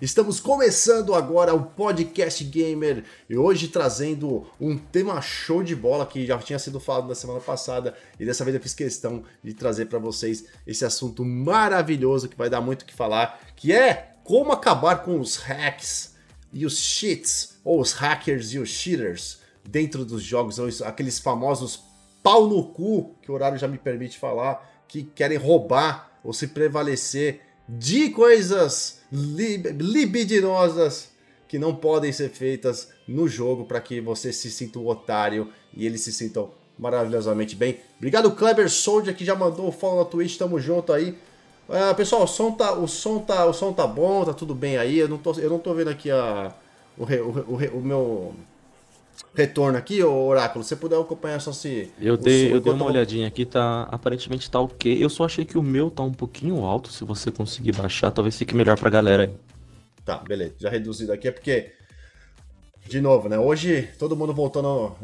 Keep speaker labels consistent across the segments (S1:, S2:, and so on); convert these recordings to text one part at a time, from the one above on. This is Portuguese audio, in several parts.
S1: Estamos começando agora o Podcast Gamer e hoje trazendo um tema show de bola que já tinha sido falado na semana passada e dessa vez eu fiz questão de trazer para vocês esse assunto maravilhoso que vai dar muito o que falar, que é como acabar com os hacks e os cheats, ou os hackers e os cheaters dentro dos jogos, aqueles famosos pau no cu, que o horário já me permite falar, que querem roubar ou se prevalecer de coisas lib libidinosas que não podem ser feitas no jogo para que você se sinta um otário e eles se sintam maravilhosamente bem. Obrigado, Kleber Soldier, que já mandou o follow na Twitch, tamo junto aí. Uh, pessoal, o som, tá, o, som tá, o som tá bom, tá tudo bem aí. Eu não tô, eu não tô vendo aqui a, o, o, o, o meu retorno aqui, ô Oráculo. Se você puder acompanhar só se.
S2: Eu dei, eu dei uma olhadinha aqui, tá. Aparentemente tá ok. Eu só achei que o meu tá um pouquinho alto. Se você conseguir baixar, talvez fique melhor pra galera aí.
S1: Tá, beleza. Já reduzido aqui é porque. De novo, né? Hoje todo mundo voltando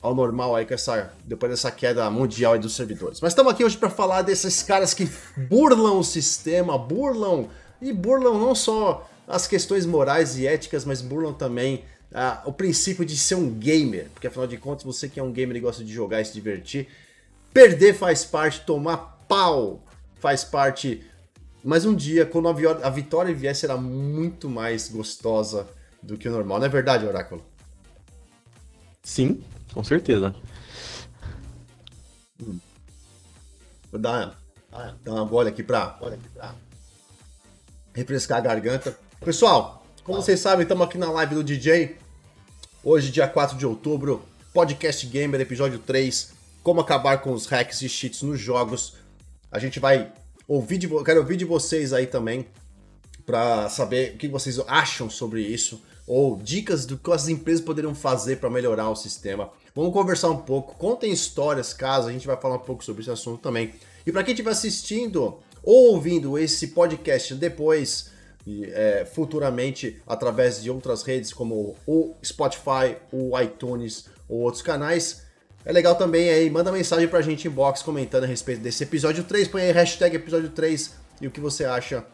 S1: ao normal aí com essa. Depois dessa queda mundial aí dos servidores. Mas estamos aqui hoje para falar desses caras que burlam o sistema, burlam. E burlam não só as questões morais e éticas, mas burlam também ah, o princípio de ser um gamer, porque afinal de contas, você que é um gamer e gosta de jogar e se divertir, perder faz parte, tomar pau faz parte. Mas um dia, quando a vitória vier, será muito mais gostosa do que o normal. Não é verdade, Oráculo?
S2: Sim, com certeza.
S1: Hum. Vou dar, dar uma bola aqui pra, aqui pra refrescar a garganta. Pessoal, como vocês sabem, estamos aqui na live do DJ. Hoje, dia 4 de outubro, Podcast Gamer, episódio 3. Como acabar com os hacks e cheats nos jogos. A gente vai ouvir de, quero ouvir de vocês aí também para saber o que vocês acham sobre isso ou dicas do que as empresas poderiam fazer para melhorar o sistema. Vamos conversar um pouco, contem histórias, caso a gente vai falar um pouco sobre esse assunto também. E para quem estiver assistindo ou ouvindo esse podcast depois, é, futuramente através de outras redes como o Spotify, o iTunes ou outros canais. É legal também aí, manda mensagem pra gente inbox comentando a respeito desse episódio 3, põe aí hashtag episódio 3 e o que você acha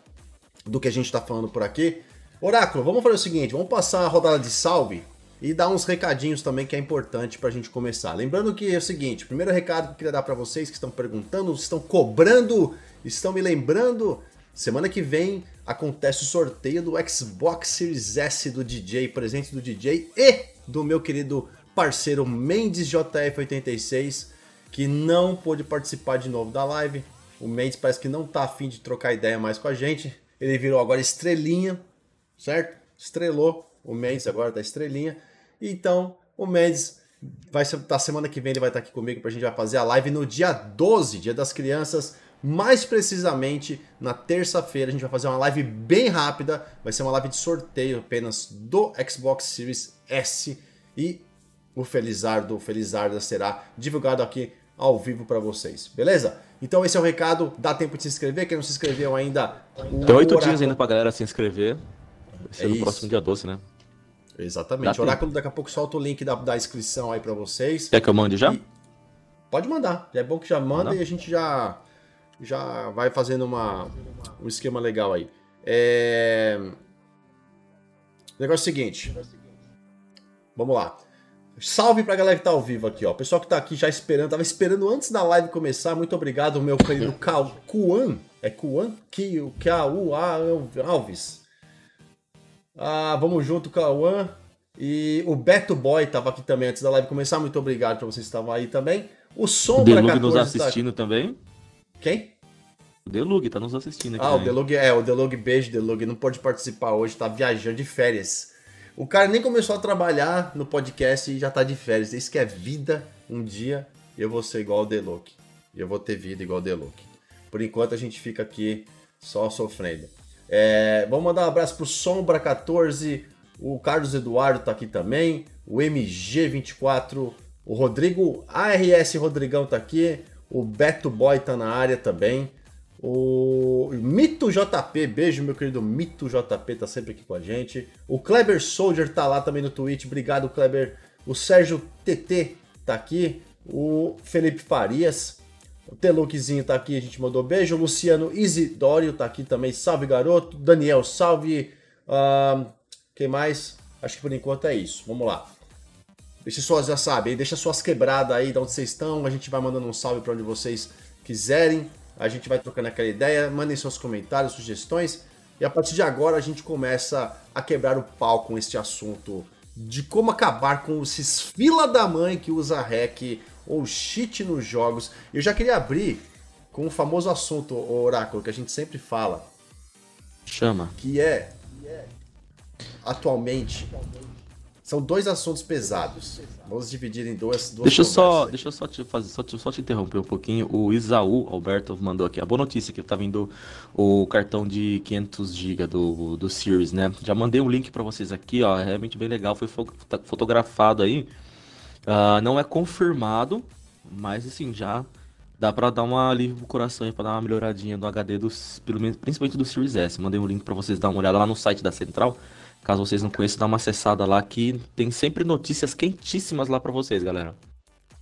S1: do que a gente tá falando por aqui. Oráculo, vamos fazer o seguinte, vamos passar a rodada de salve e dar uns recadinhos também que é importante pra gente começar. Lembrando que é o seguinte, primeiro recado que eu queria dar para vocês que estão perguntando, estão cobrando, estão me lembrando, semana que vem acontece o sorteio do Xbox Series S do DJ, presente do DJ e do meu querido parceiro Mendes JF86, que não pôde participar de novo da live. O Mendes parece que não tá afim de trocar ideia mais com a gente. Ele virou agora estrelinha, certo? Estrelou. O Mendes agora tá estrelinha. Então, o Mendes vai ser, tá, semana que vem ele vai estar tá aqui comigo pra gente vai fazer a live no dia 12, dia das crianças. Mais precisamente, na terça-feira, a gente vai fazer uma live bem rápida. Vai ser uma live de sorteio apenas do Xbox Series S. E o Felizardo, o Felizarda será divulgado aqui ao vivo para vocês, beleza? Então esse é o recado, dá tempo de se inscrever, quem não se inscreveu ainda...
S2: Tem oito dias ainda pra galera se inscrever, vai ser é no isso. próximo dia 12, né?
S1: Exatamente, o Oráculo daqui a pouco solta o link da, da inscrição aí para vocês.
S2: Quer que eu mande já? E...
S1: Pode mandar, é bom que já manda e a gente já já vai fazendo uma, um esquema legal aí. É... O negócio é o seguinte. Vamos lá. Salve pra galera que tá ao vivo aqui, ó. Pessoal que tá aqui já esperando, tava esperando antes da live começar. Muito obrigado, meu querido Kuan. É Kuan? K-U-A Alves. Ah, vamos junto, Cauã. E o Beto Boy tava aqui também antes da live começar. Muito obrigado pra vocês que estavam aí também. O Sombra
S2: Delug nos tá assistindo tá... também.
S1: Quem?
S2: O Delug tá nos assistindo aqui.
S1: Ah, também. o Delug é, o Delug, beijo, Delug. Não pode participar hoje, tá viajando de férias. O cara nem começou a trabalhar no podcast e já tá de férias. Isso que é vida. Um dia eu vou ser igual o Delug. E eu vou ter vida igual o Delug. Por enquanto a gente fica aqui só sofrendo. É, vamos mandar um abraço pro Sombra14. O Carlos Eduardo tá aqui também. O MG24. O Rodrigo ARS Rodrigão tá aqui. O Beto Boy tá na área também. O Mito JP, beijo meu querido Mito JP, tá sempre aqui com a gente. O Kleber Soldier tá lá também no Twitch, obrigado Kleber. O Sérgio TT tá aqui. O Felipe Farias, o Teluquezinho tá aqui, a gente mandou beijo. O Luciano Isidório tá aqui também, salve garoto. Daniel, salve. Uh, quem mais? Acho que por enquanto é isso. Vamos lá. Deixa suas, já sabe, deixa suas quebradas aí de onde vocês estão. A gente vai mandando um salve para onde vocês quiserem. A gente vai trocando aquela ideia. Mandem seus comentários, sugestões. E a partir de agora a gente começa a quebrar o pau com este assunto de como acabar com esses fila da mãe que usa hack ou cheat nos jogos. Eu já queria abrir com o famoso assunto, o Oráculo, que a gente sempre fala.
S2: Chama.
S1: Que é, atualmente, são dois assuntos pesados. Vamos dividir em duas. duas
S2: deixa eu só, deixa eu só te fazer, só te, só te interromper um pouquinho. O Isaú Alberto mandou aqui a boa notícia que tá vindo o cartão de 500 GB do, do Series, né? Já mandei um link para vocês aqui, ó. É realmente bem legal, foi tá fotografado aí. Uh, não é confirmado, mas assim já dá para dar uma alívio pro coração e para dar uma melhoradinha do HD dos, pelo menos, principalmente do Series S. Mandei um link para vocês dar uma olhada lá no site da Central. Caso vocês não conheçam, dá uma acessada lá que tem sempre notícias quentíssimas lá para vocês, galera.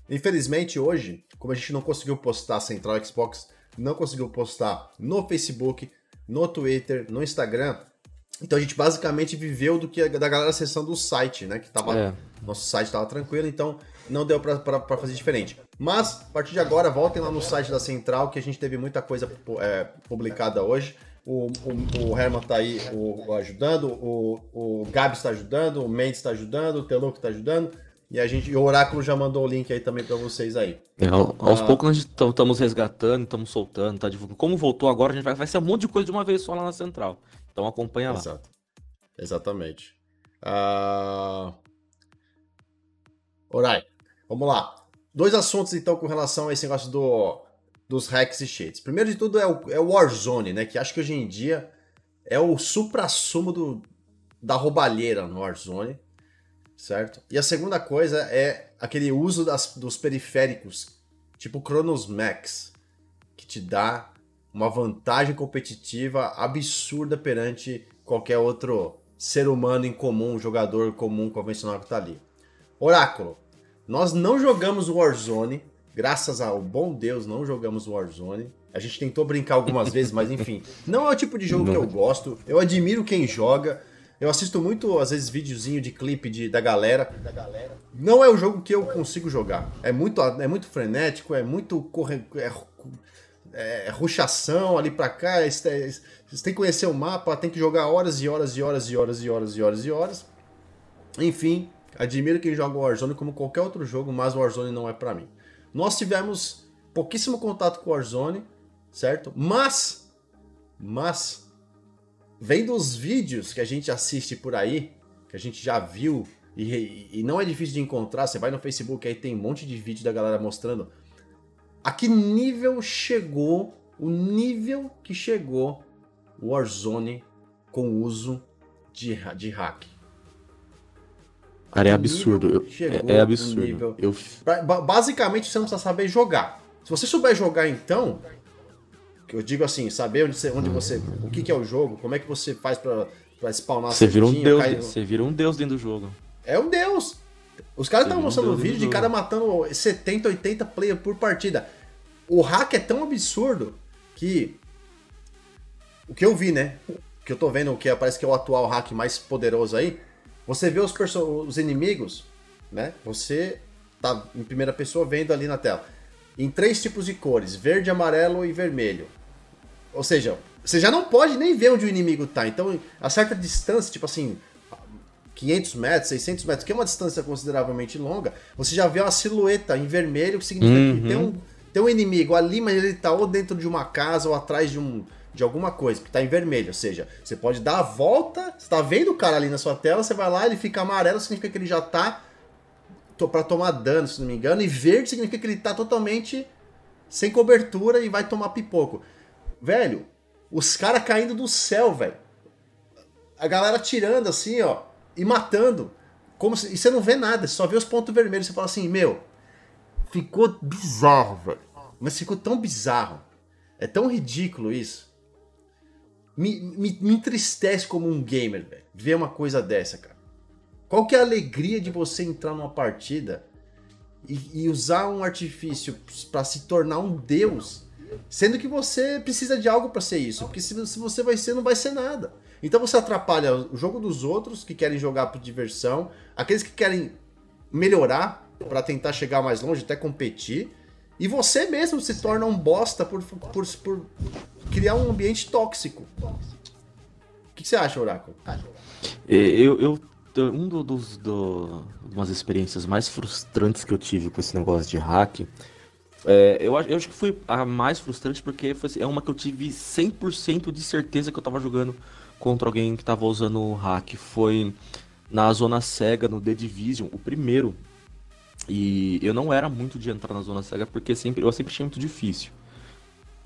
S1: Infelizmente hoje, como a gente não conseguiu postar Central Xbox, não conseguiu postar no Facebook, no Twitter, no Instagram, então a gente basicamente viveu do que da galera acessando o site, né? Que tava. É. Nosso site tava tranquilo, então não deu para fazer diferente. Mas, a partir de agora, voltem lá no site da Central, que a gente teve muita coisa é, publicada hoje. O, o, o Herman tá aí o, ajudando, o, o Gabi está ajudando, o Mendes está ajudando, o Teluco está ajudando. E a gente, o Oráculo já mandou o link aí também para vocês aí.
S2: É, aos ah, poucos nós estamos resgatando, estamos soltando, tá divulgando. Como voltou agora, a gente vai, vai ser um monte de coisa de uma vez só lá na central. Então acompanha lá.
S1: Exato. Exatamente. Uh... Orai, vamos lá. Dois assuntos então com relação a esse negócio do dos hacks e cheats. Primeiro de tudo é o, é o Warzone, né? Que acho que hoje em dia é o supra-sumo do, da roubalheira no Warzone, certo? E a segunda coisa é aquele uso das, dos periféricos, tipo Chronos Max, que te dá uma vantagem competitiva absurda perante qualquer outro ser humano em comum, jogador comum, convencional que tá ali. Oráculo, nós não jogamos Warzone, Graças ao bom Deus, não jogamos Warzone. A gente tentou brincar algumas vezes, mas enfim. Não é o tipo de jogo não. que eu gosto. Eu admiro quem joga. Eu assisto muito, às vezes, videozinho de clipe de, da, galera. da galera. Não é o jogo que eu consigo jogar. É muito, é muito frenético, é muito corre, é, é, ruxação ali pra cá. É, você tem que conhecer o mapa, tem que jogar horas e horas e horas e horas e horas e horas e horas. Enfim, admiro quem joga Warzone como qualquer outro jogo, mas Warzone não é para mim. Nós tivemos pouquíssimo contato com o Warzone, certo? Mas, mas, vendo os vídeos que a gente assiste por aí, que a gente já viu, e, e não é difícil de encontrar, você vai no Facebook aí tem um monte de vídeo da galera mostrando a que nível chegou, o nível que chegou o Warzone com o uso de, de hack.
S2: Cara, é absurdo. é, é, absurdo. Eu...
S1: Basicamente, você não precisa saber jogar. Se você souber jogar, então, eu digo assim, saber onde você, onde você o que, que é o jogo, como é que você faz para spawnar
S2: Você vira um deus, você vira um deus dentro do jogo.
S1: É um deus. Os caras estavam mostrando um vídeo de cara matando 70, 80 players por partida. O hack é tão absurdo que o que eu vi, né? O que eu tô vendo que parece que é o atual hack mais poderoso aí, você vê os, os inimigos, né? Você tá em primeira pessoa vendo ali na tela. Em três tipos de cores: verde, amarelo e vermelho. Ou seja, você já não pode nem ver onde o inimigo tá. Então, a certa distância, tipo assim, 500 metros, 600 metros, que é uma distância consideravelmente longa, você já vê uma silhueta em vermelho, que significa uhum. que tem um, tem um inimigo ali, mas ele tá ou dentro de uma casa ou atrás de um, de alguma coisa, que está em vermelho. Ou seja, você pode dar a volta, você tá vendo o cara ali na sua tela, você vai lá, ele fica amarelo, significa que ele já tá para tomar dano, se não me engano, e verde significa que ele tá totalmente sem cobertura e vai tomar pipoco. Velho, os caras caindo do céu, velho. A galera tirando assim, ó, e matando. Como se, e você não vê nada, só vê os pontos vermelhos. Você fala assim, meu, ficou bizarro, velho. Mas ficou tão bizarro. É tão ridículo isso me, me, me entristece como um gamer, velho, ver uma coisa dessa, cara. Qual que é a alegria de você entrar numa partida e, e usar um artifício para se tornar um deus sendo que você precisa de algo para ser isso, porque se, se você vai ser, não vai ser nada. Então você atrapalha o jogo dos outros que querem jogar por diversão, aqueles que querem melhorar para tentar chegar mais longe, até competir, e você mesmo se torna um bosta por, por, por criar um ambiente tóxico. O que, que você acha, Oráculo?
S2: Eu, eu um dos do, umas experiências mais frustrantes que eu tive com esse negócio de hack, é, eu, eu, acho que foi a mais frustrante porque foi, é uma que eu tive 100% de certeza que eu tava jogando contra alguém que tava usando hack. Foi na zona cega, no The Division, o primeiro. E eu não era muito de entrar na zona cega porque sempre, eu sempre achei muito difícil.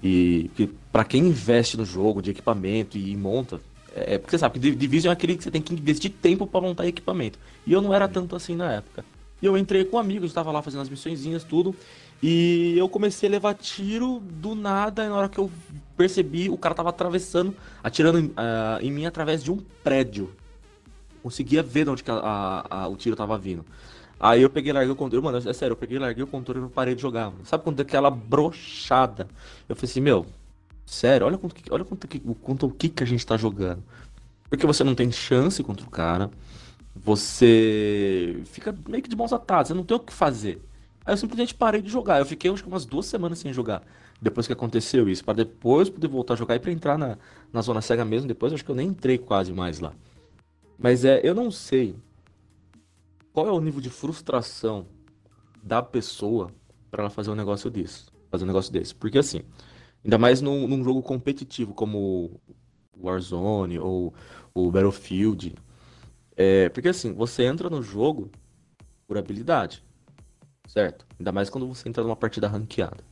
S2: E para quem investe no jogo de equipamento e monta, é, porque você sabe que Division é aquele que você tem que investir tempo para montar equipamento. E eu não era tanto assim na época. E eu entrei com amigos, estava lá fazendo as missõezinhas, tudo. E eu comecei a levar tiro do nada. E na hora que eu percebi, o cara tava atravessando, atirando uh, em mim através de um prédio. Conseguia ver de onde a, a, a, o tiro tava vindo. Aí eu peguei larguei o controle. Mano, é sério, eu peguei larguei o controle e parei de jogar. Mano. Sabe quando aquela brochada? Eu falei assim, meu, Sério, olha quanto, olha quanto, quanto o que, que a gente tá jogando. Porque você não tem chance contra o cara. Você fica meio que de mãos atadas, você não tem o que fazer. Aí eu simplesmente parei de jogar. Eu fiquei acho que umas duas semanas sem jogar. Depois que aconteceu isso. para depois poder voltar a jogar e pra entrar na, na zona cega mesmo. Depois acho que eu nem entrei quase mais lá. Mas é, eu não sei qual é o nível de frustração da pessoa para ela fazer um negócio desse. Fazer um negócio desse. Porque assim, Ainda mais num, num jogo competitivo como Warzone ou o Battlefield. É, porque assim, você entra no jogo por habilidade, certo? Ainda mais quando você entra numa partida ranqueada.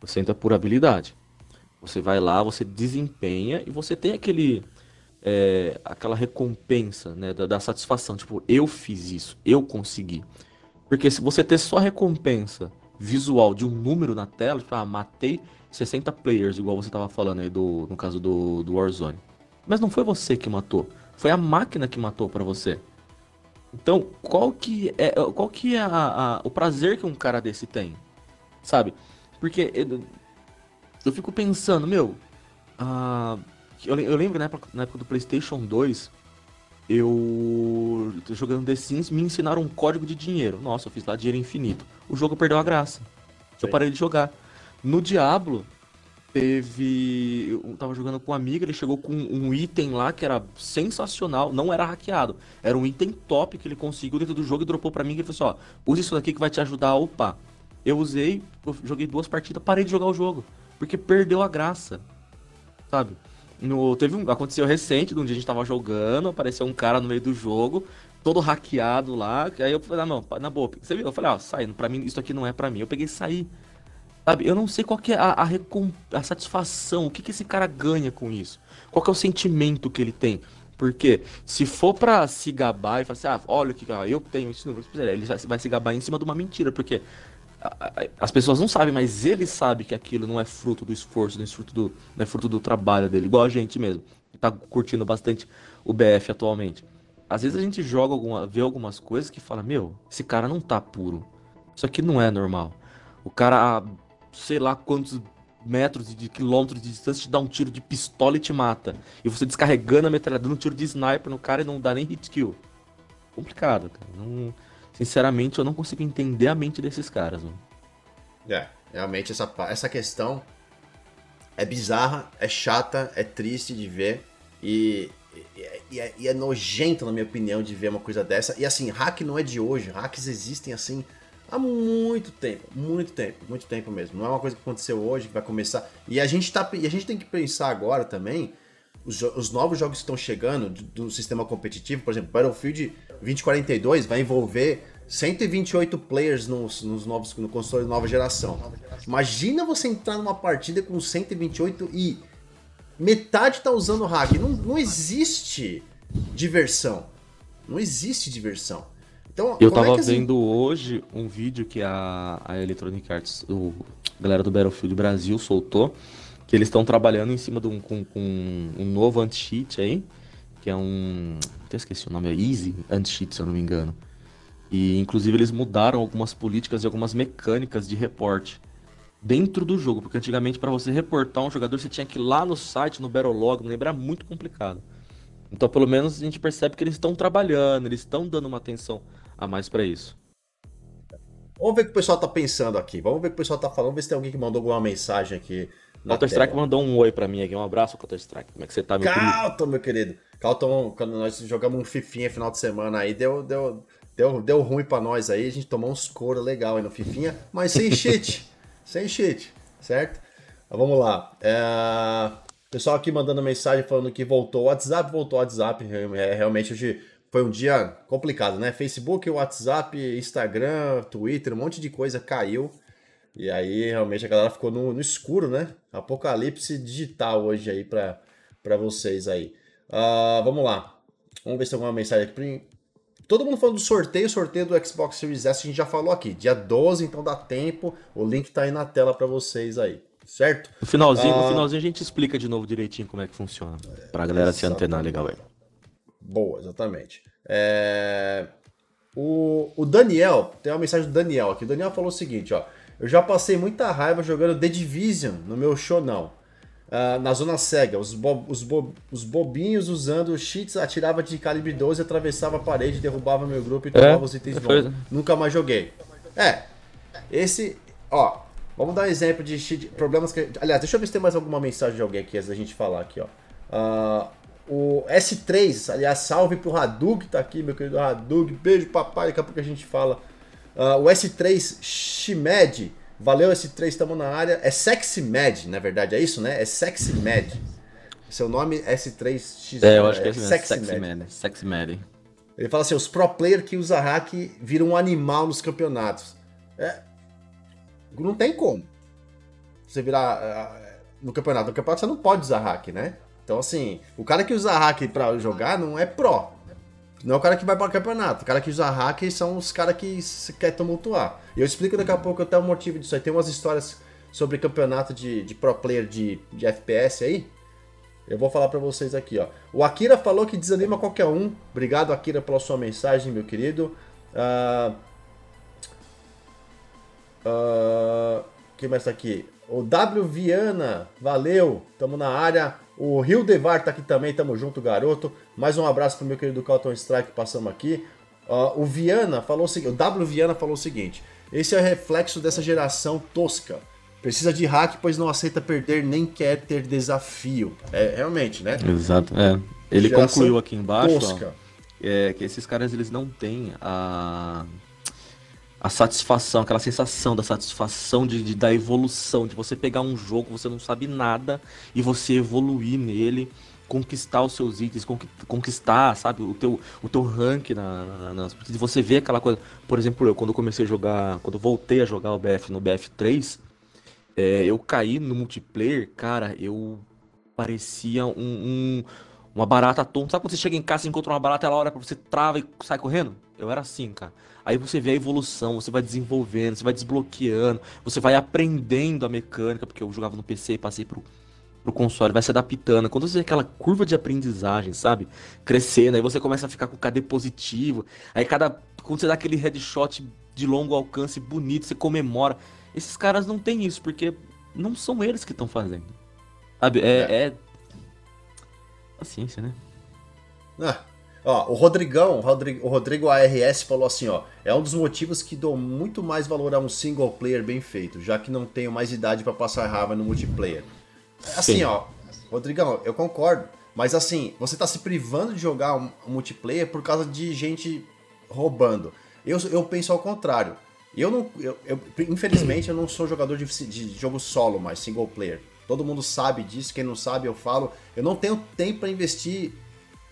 S2: Você entra por habilidade. Você vai lá, você desempenha e você tem aquele é, aquela recompensa, né, da, da, satisfação, tipo, eu fiz isso, eu consegui. Porque se você ter só recompensa visual de um número na tela, tipo, ah, matei 60 players, igual você tava falando aí do, no caso do, do Warzone. Mas não foi você que matou, foi a máquina que matou para você. Então, qual que é, qual que é a, a, o prazer que um cara desse tem? Sabe? Porque eu, eu fico pensando, meu, uh, eu, eu, lembro na época, na época do PlayStation 2, eu jogando The Sims, me ensinaram um código de dinheiro. Nossa, eu fiz lá dinheiro infinito. O jogo perdeu a graça. Sim. Eu parei de jogar. No Diablo, teve. Eu tava jogando com um amigo, ele chegou com um item lá que era sensacional, não era hackeado. Era um item top que ele conseguiu dentro do jogo e dropou para mim e falou assim: ó, use isso daqui que vai te ajudar a upar. Eu usei, eu joguei duas partidas, parei de jogar o jogo. Porque perdeu a graça. Sabe? No, teve um, aconteceu recente, de um dia a gente tava jogando, apareceu um cara no meio do jogo, todo hackeado lá. Aí eu falei, ah, não, na boa, você viu? Eu falei, ó, ah, sai, pra mim, isso aqui não é pra mim. Eu peguei e saí. Sabe, eu não sei qual que é a, a, a satisfação, o que, que esse cara ganha com isso. Qual que é o sentimento que ele tem. Porque se for pra se gabar e falar assim, ah, olha que eu tenho isso, ele vai se gabar em cima de uma mentira, porque as pessoas não sabem, mas ele sabe que aquilo não é fruto do esforço, não é fruto do, não é fruto do trabalho dele, igual a gente mesmo, que tá curtindo bastante o BF atualmente. Às vezes a gente joga alguma, vê algumas coisas que fala, meu, esse cara não tá puro. Isso aqui não é normal. O cara sei lá quantos metros de quilômetros de distância te dá um tiro de pistola e te mata. E você descarregando a metralhadora, dando um tiro de sniper no cara e não dá nem hit kill. Complicado, cara. Não, sinceramente, eu não consigo entender a mente desses caras. Mano.
S1: É, realmente essa, essa questão é bizarra, é chata, é triste de ver. E, e, é, e é nojento, na minha opinião, de ver uma coisa dessa. E assim, hack não é de hoje. Hacks existem assim há muito tempo, muito tempo, muito tempo mesmo. Não é uma coisa que aconteceu hoje, que vai começar. E a gente, tá, e a gente tem que pensar agora também, os, os novos jogos que estão chegando do, do, sistema competitivo, por exemplo, Battlefield 2042 vai envolver 128 players nos, nos novos, no console de nova geração. Imagina você entrar numa partida com 128 e metade tá usando hack. Não, não existe diversão. Não existe diversão.
S2: Então, eu é tava é vendo hoje um vídeo que a, a Electronic Arts, o a galera do Battlefield Brasil soltou, que eles estão trabalhando em cima de um, com, com um novo anti-cheat aí, que é um. Até esqueci o nome, é Easy Anti-Cheat, se eu não me engano. E inclusive eles mudaram algumas políticas e algumas mecânicas de reporte. dentro do jogo, porque antigamente para você reportar um jogador você tinha que ir lá no site, no Battlelog, não lembrar muito complicado. Então, pelo menos a gente percebe que eles estão trabalhando, eles estão dando uma atenção a mais para isso.
S1: Vamos ver o que o pessoal tá pensando aqui. Vamos ver o que o pessoal tá falando, ver se tem alguém que mandou alguma mensagem aqui.
S2: Counter Strike mandou um oi para mim aqui. Um abraço, Counter Strike. Como é que você tá,
S1: meu Calton, meu querido. Calton, quando nós jogamos um Fifinha final de semana aí, deu, deu, deu, deu ruim para nós aí. A gente tomou uns couro legal aí no Fifinha, mas sem cheat. sem cheat, certo? Mas vamos lá. É... Pessoal aqui mandando mensagem falando que voltou o WhatsApp, voltou o WhatsApp. É, realmente hoje foi um dia complicado, né? Facebook, WhatsApp, Instagram, Twitter, um monte de coisa caiu. E aí realmente a galera ficou no, no escuro, né? Apocalipse digital hoje aí para vocês aí. Uh, vamos lá. Vamos ver se tem alguma mensagem aqui. Todo mundo falando do sorteio, sorteio do Xbox Series S, a gente já falou aqui. Dia 12, então dá tempo. O link tá aí na tela para vocês aí certo?
S2: No finalzinho, ah, no finalzinho a gente explica de novo direitinho como é que funciona. Pra galera se antenar legal aí.
S1: Boa, exatamente. É... O, o Daniel, tem uma mensagem do Daniel aqui. O Daniel falou o seguinte, ó. Eu já passei muita raiva jogando The Division no meu show, não. Uh, na zona cega, os, bo os, bo os bobinhos usando cheats atirava de calibre 12, atravessava a parede, derrubava meu grupo e tomava é, os itens bons. Nunca mais joguei. É, esse, ó, Vamos dar um exemplo de problemas que. Aliás, deixa eu ver se tem mais alguma mensagem de alguém aqui antes da gente falar aqui, ó. Uh, o S3, aliás, salve pro Hadug, tá aqui, meu querido Hadug. Beijo, papai. Daqui a pouco a gente fala. Uh, o S3 Shimed. Valeu, S3, estamos na área. É Sexy Med, na verdade, é isso, né? É Sexy Med. Seu nome é S3X.
S2: É, eu acho que é, é Sexy, Sexy Med. Sexy Med.
S1: Ele fala assim: os pro player que usa hack viram um animal nos campeonatos. É, não tem como. Você virar uh, no campeonato. No campeonato você não pode usar hack, né? Então, assim, o cara que usa hack pra jogar não é pró. Não é o cara que vai para o campeonato. O cara que usa hack são os caras que quer tumultuar. Eu explico daqui a pouco até o motivo disso aí. Tem umas histórias sobre campeonato de, de pro player de, de FPS aí. Eu vou falar para vocês aqui, ó. O Akira falou que desanima qualquer um. Obrigado, Akira, pela sua mensagem, meu querido. Uh, Uh, quem mais tá aqui? O W Viana, valeu, tamo na área. O Rio Devar tá aqui também, tamo junto, garoto. Mais um abraço pro meu querido Calton Strike, passamos aqui. Uh, o Viana falou o seguinte, o W Viana falou o seguinte: esse é o reflexo dessa geração tosca. Precisa de hack, pois não aceita perder nem quer ter desafio. É realmente, né?
S2: Exato. É. Ele geração concluiu aqui embaixo ó, é, que esses caras eles não têm a a satisfação, aquela sensação da satisfação de, de, da evolução, de você pegar um jogo, você não sabe nada e você evoluir nele, conquistar os seus itens, conquistar, sabe, o teu, o teu rank na, na, Você vê aquela coisa, por exemplo, eu quando comecei a jogar, quando voltei a jogar o BF no BF3, é, eu caí no multiplayer, cara, eu parecia um, um uma barata tonta. Sabe quando você chega em casa e encontra uma barata, ela olha pra você, trava e sai correndo? Eu era assim, cara. Aí você vê a evolução, você vai desenvolvendo, você vai desbloqueando, você vai aprendendo a mecânica, porque eu jogava no PC e passei pro, pro console, vai se adaptando. Quando você vê aquela curva de aprendizagem, sabe? Crescendo, aí você começa a ficar com o KD positivo. Aí cada. Quando você dá aquele headshot de longo alcance bonito, você comemora. Esses caras não têm isso, porque não são eles que estão fazendo. Sabe? É, é. é a ciência, né?
S1: Ah, ó, o Rodrigão, o Rodrigo ARS falou assim, ó, é um dos motivos que dou muito mais valor a um single player bem feito, já que não tenho mais idade para passar raiva no multiplayer. Assim, Sim. ó, Rodrigão, eu concordo, mas assim, você tá se privando de jogar um, um multiplayer por causa de gente roubando. Eu, eu penso ao contrário. Eu não, eu, eu infelizmente, eu não sou jogador de, de jogo solo, mas single player. Todo mundo sabe disso, quem não sabe eu falo. Eu não tenho tempo para investir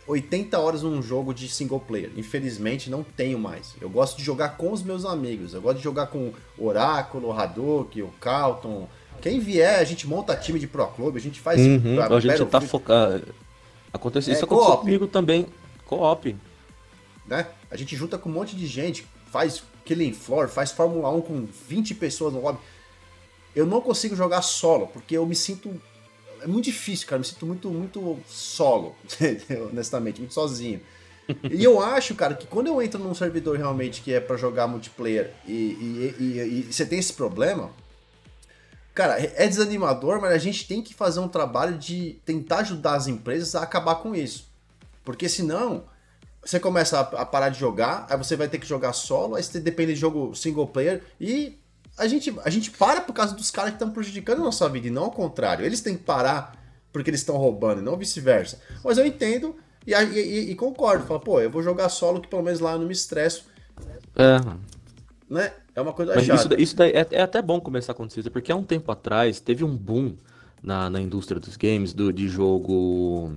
S1: 80 horas num jogo de single player. Infelizmente não tenho mais. Eu gosto de jogar com os meus amigos. Eu gosto de jogar com o Oráculo, o Hadouken, o Calton. Quem vier, a gente monta time de Pro Club, a gente faz.
S2: Uhum, a, a gente tá focado. Acontece, é, isso aconteceu comigo também. Co-op.
S1: Né? A gente junta com um monte de gente, faz Killing Floor, faz Fórmula 1 com 20 pessoas no lobby eu não consigo jogar solo, porque eu me sinto. É muito difícil, cara. Me sinto muito, muito solo, honestamente, muito sozinho. e eu acho, cara, que quando eu entro num servidor realmente que é para jogar multiplayer e, e, e, e, você tem esse problema, cara, é desanimador, mas a gente tem que fazer um trabalho de tentar ajudar as empresas a acabar com isso. Porque senão, você começa a, a parar de jogar, aí você vai ter que jogar solo, aí você depende de jogo single player e a gente, a gente para por causa dos caras que estão prejudicando a nossa vida e não ao contrário. Eles têm que parar porque eles estão roubando e não vice-versa. Mas eu entendo e, e, e, concordo. Falo, pô, eu vou jogar solo que pelo menos lá eu não me estresso.
S2: É.
S1: Né? É uma coisa
S2: Mas isso, isso daí é, é até bom começar a acontecer, porque há um tempo atrás teve um boom na, na indústria dos games do, de jogo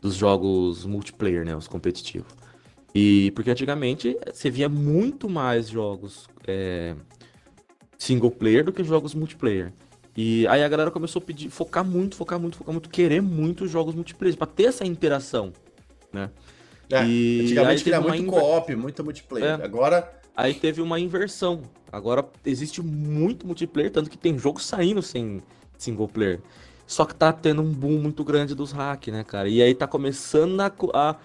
S2: dos jogos multiplayer, né, os competitivos. E porque antigamente você via muito mais jogos é, single player do que jogos multiplayer. E aí a galera começou a pedir, focar muito, focar muito, focar muito, querer muito jogos multiplayer para ter essa interação, né?
S1: É, e antigamente queria muito inver... co-op, muito multiplayer. É. Agora
S2: aí teve uma inversão. Agora existe muito multiplayer, tanto que tem jogos saindo sem single player. Só que tá tendo um boom muito grande dos hack, né, cara? E aí tá começando a, a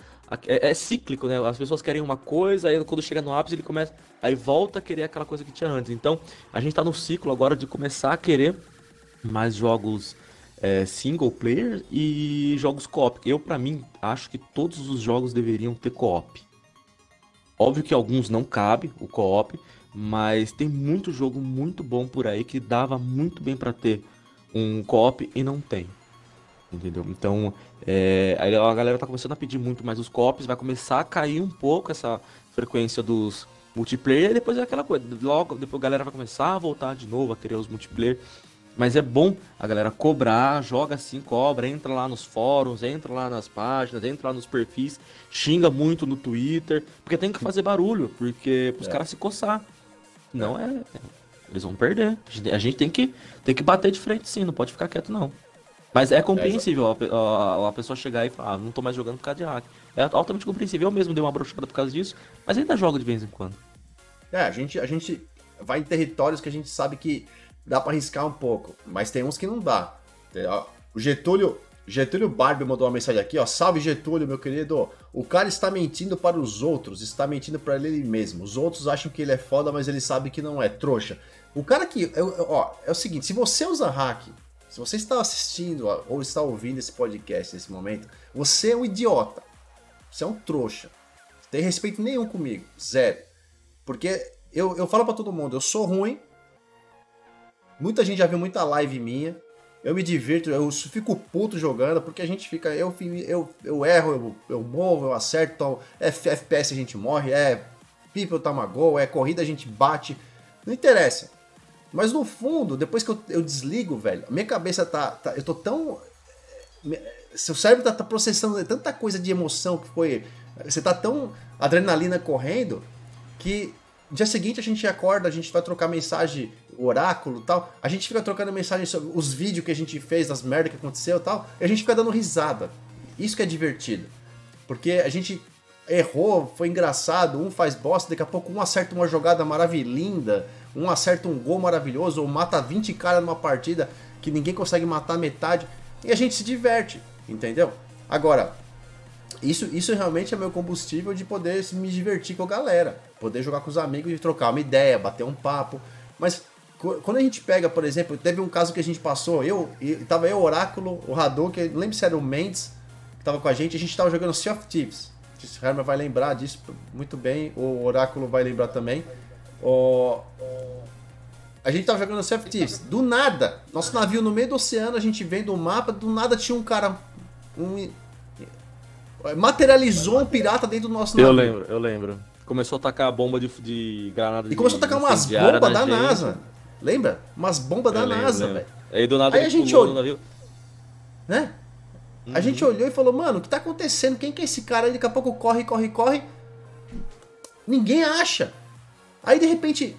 S2: é, é, cíclico, né? As pessoas querem uma coisa, aí quando chega no ápice ele começa. Aí volta a querer aquela coisa que tinha antes. Então a gente tá no ciclo agora de começar a querer mais jogos é, single player e jogos co-op. Eu, para mim, acho que todos os jogos deveriam ter co-op. Óbvio que alguns não cabe o co-op, mas tem muito jogo muito bom por aí que dava muito bem para ter um co-op e não tem. Entendeu? Então, é, a galera tá começando a pedir muito mais os co-ops, vai começar a cair um pouco essa frequência dos multiplayer, e depois é aquela coisa, logo depois a galera vai começar a voltar de novo a querer os multiplayer. Mas é bom a galera cobrar, joga assim, cobra, entra lá nos fóruns, entra lá nas páginas, entra lá nos perfis, xinga muito no Twitter, porque tem que fazer barulho, porque os é. caras se coçar. Não é. é eles vão perder. A gente, a gente, tem, que, tem que bater de frente sim, não pode ficar quieto não. Mas é compreensível a, a, a, pessoa chegar e falar, ah, não tô mais jogando por causa de hack. É altamente compreensível, eu mesmo dei uma brochada por causa disso, mas ainda jogo de vez em quando.
S1: É, a gente, a gente vai em territórios que a gente sabe que dá para arriscar um pouco, mas tem uns que não dá. O Getúlio, Getúlio Barbie mandou uma mensagem aqui, ó. Salve Getúlio, meu querido. O cara está mentindo para os outros, está mentindo para ele mesmo. Os outros acham que ele é foda, mas ele sabe que não é. Trouxa. O cara que. Ó, é o seguinte: se você usa hack, se você está assistindo ou está ouvindo esse podcast nesse momento, você é um idiota. Você é um trouxa. Não tem respeito nenhum comigo. Zero. Porque eu, eu falo para todo mundo, eu sou ruim. Muita gente já viu muita live minha. Eu me divirto, eu fico puto jogando, porque a gente fica. Eu, eu, eu erro, eu, eu morro, eu acerto. É FPS a gente morre, é people toma gol, é corrida a gente bate. Não interessa. Mas no fundo, depois que eu, eu desligo, velho, minha cabeça tá, tá, Eu tô tão. Seu cérebro tá, tá, processando tanta coisa de emoção que foi. Você tá tão adrenalina correndo que dia seguinte a gente acorda, a gente vai trocar mensagem, oráculo tal. A gente fica trocando mensagem sobre os vídeos que a gente fez, das merdas que aconteceu tal. E a gente fica dando risada. Isso que é divertido. Porque a gente errou, foi engraçado, um faz bosta, daqui a pouco um acerta uma jogada maravilhosa um acerta um gol maravilhoso, ou mata 20 caras numa partida que ninguém consegue matar metade, e a gente se diverte, entendeu? Agora, isso, isso realmente é meu combustível de poder me divertir com a galera, poder jogar com os amigos e trocar uma ideia, bater um papo. Mas quando a gente pega, por exemplo, teve um caso que a gente passou, eu, tava eu, Oráculo, o Hadouken, lembro se era o Mendes que tava com a gente, a gente tava jogando Sea of Thieves. O Herman vai lembrar disso muito bem, o Oráculo vai lembrar também. O, a gente tava jogando CFTs. Do nada, nosso navio no meio do oceano, a gente vendo o mapa, do nada tinha um cara. Um, materializou um pirata dentro do nosso
S2: navio. Eu lembro, eu lembro. Começou a tacar a bomba de, de granada
S1: E começou a tacar umas bombas da gente. NASA. Lembra? Umas bombas da lembro, NASA, velho.
S2: Aí do nada
S1: Aí a gente olhou. Navio. Né? Uhum. A gente olhou e falou, mano, o que tá acontecendo? Quem que é esse cara? Aí daqui a pouco corre, corre, corre. Ninguém acha. Aí de repente,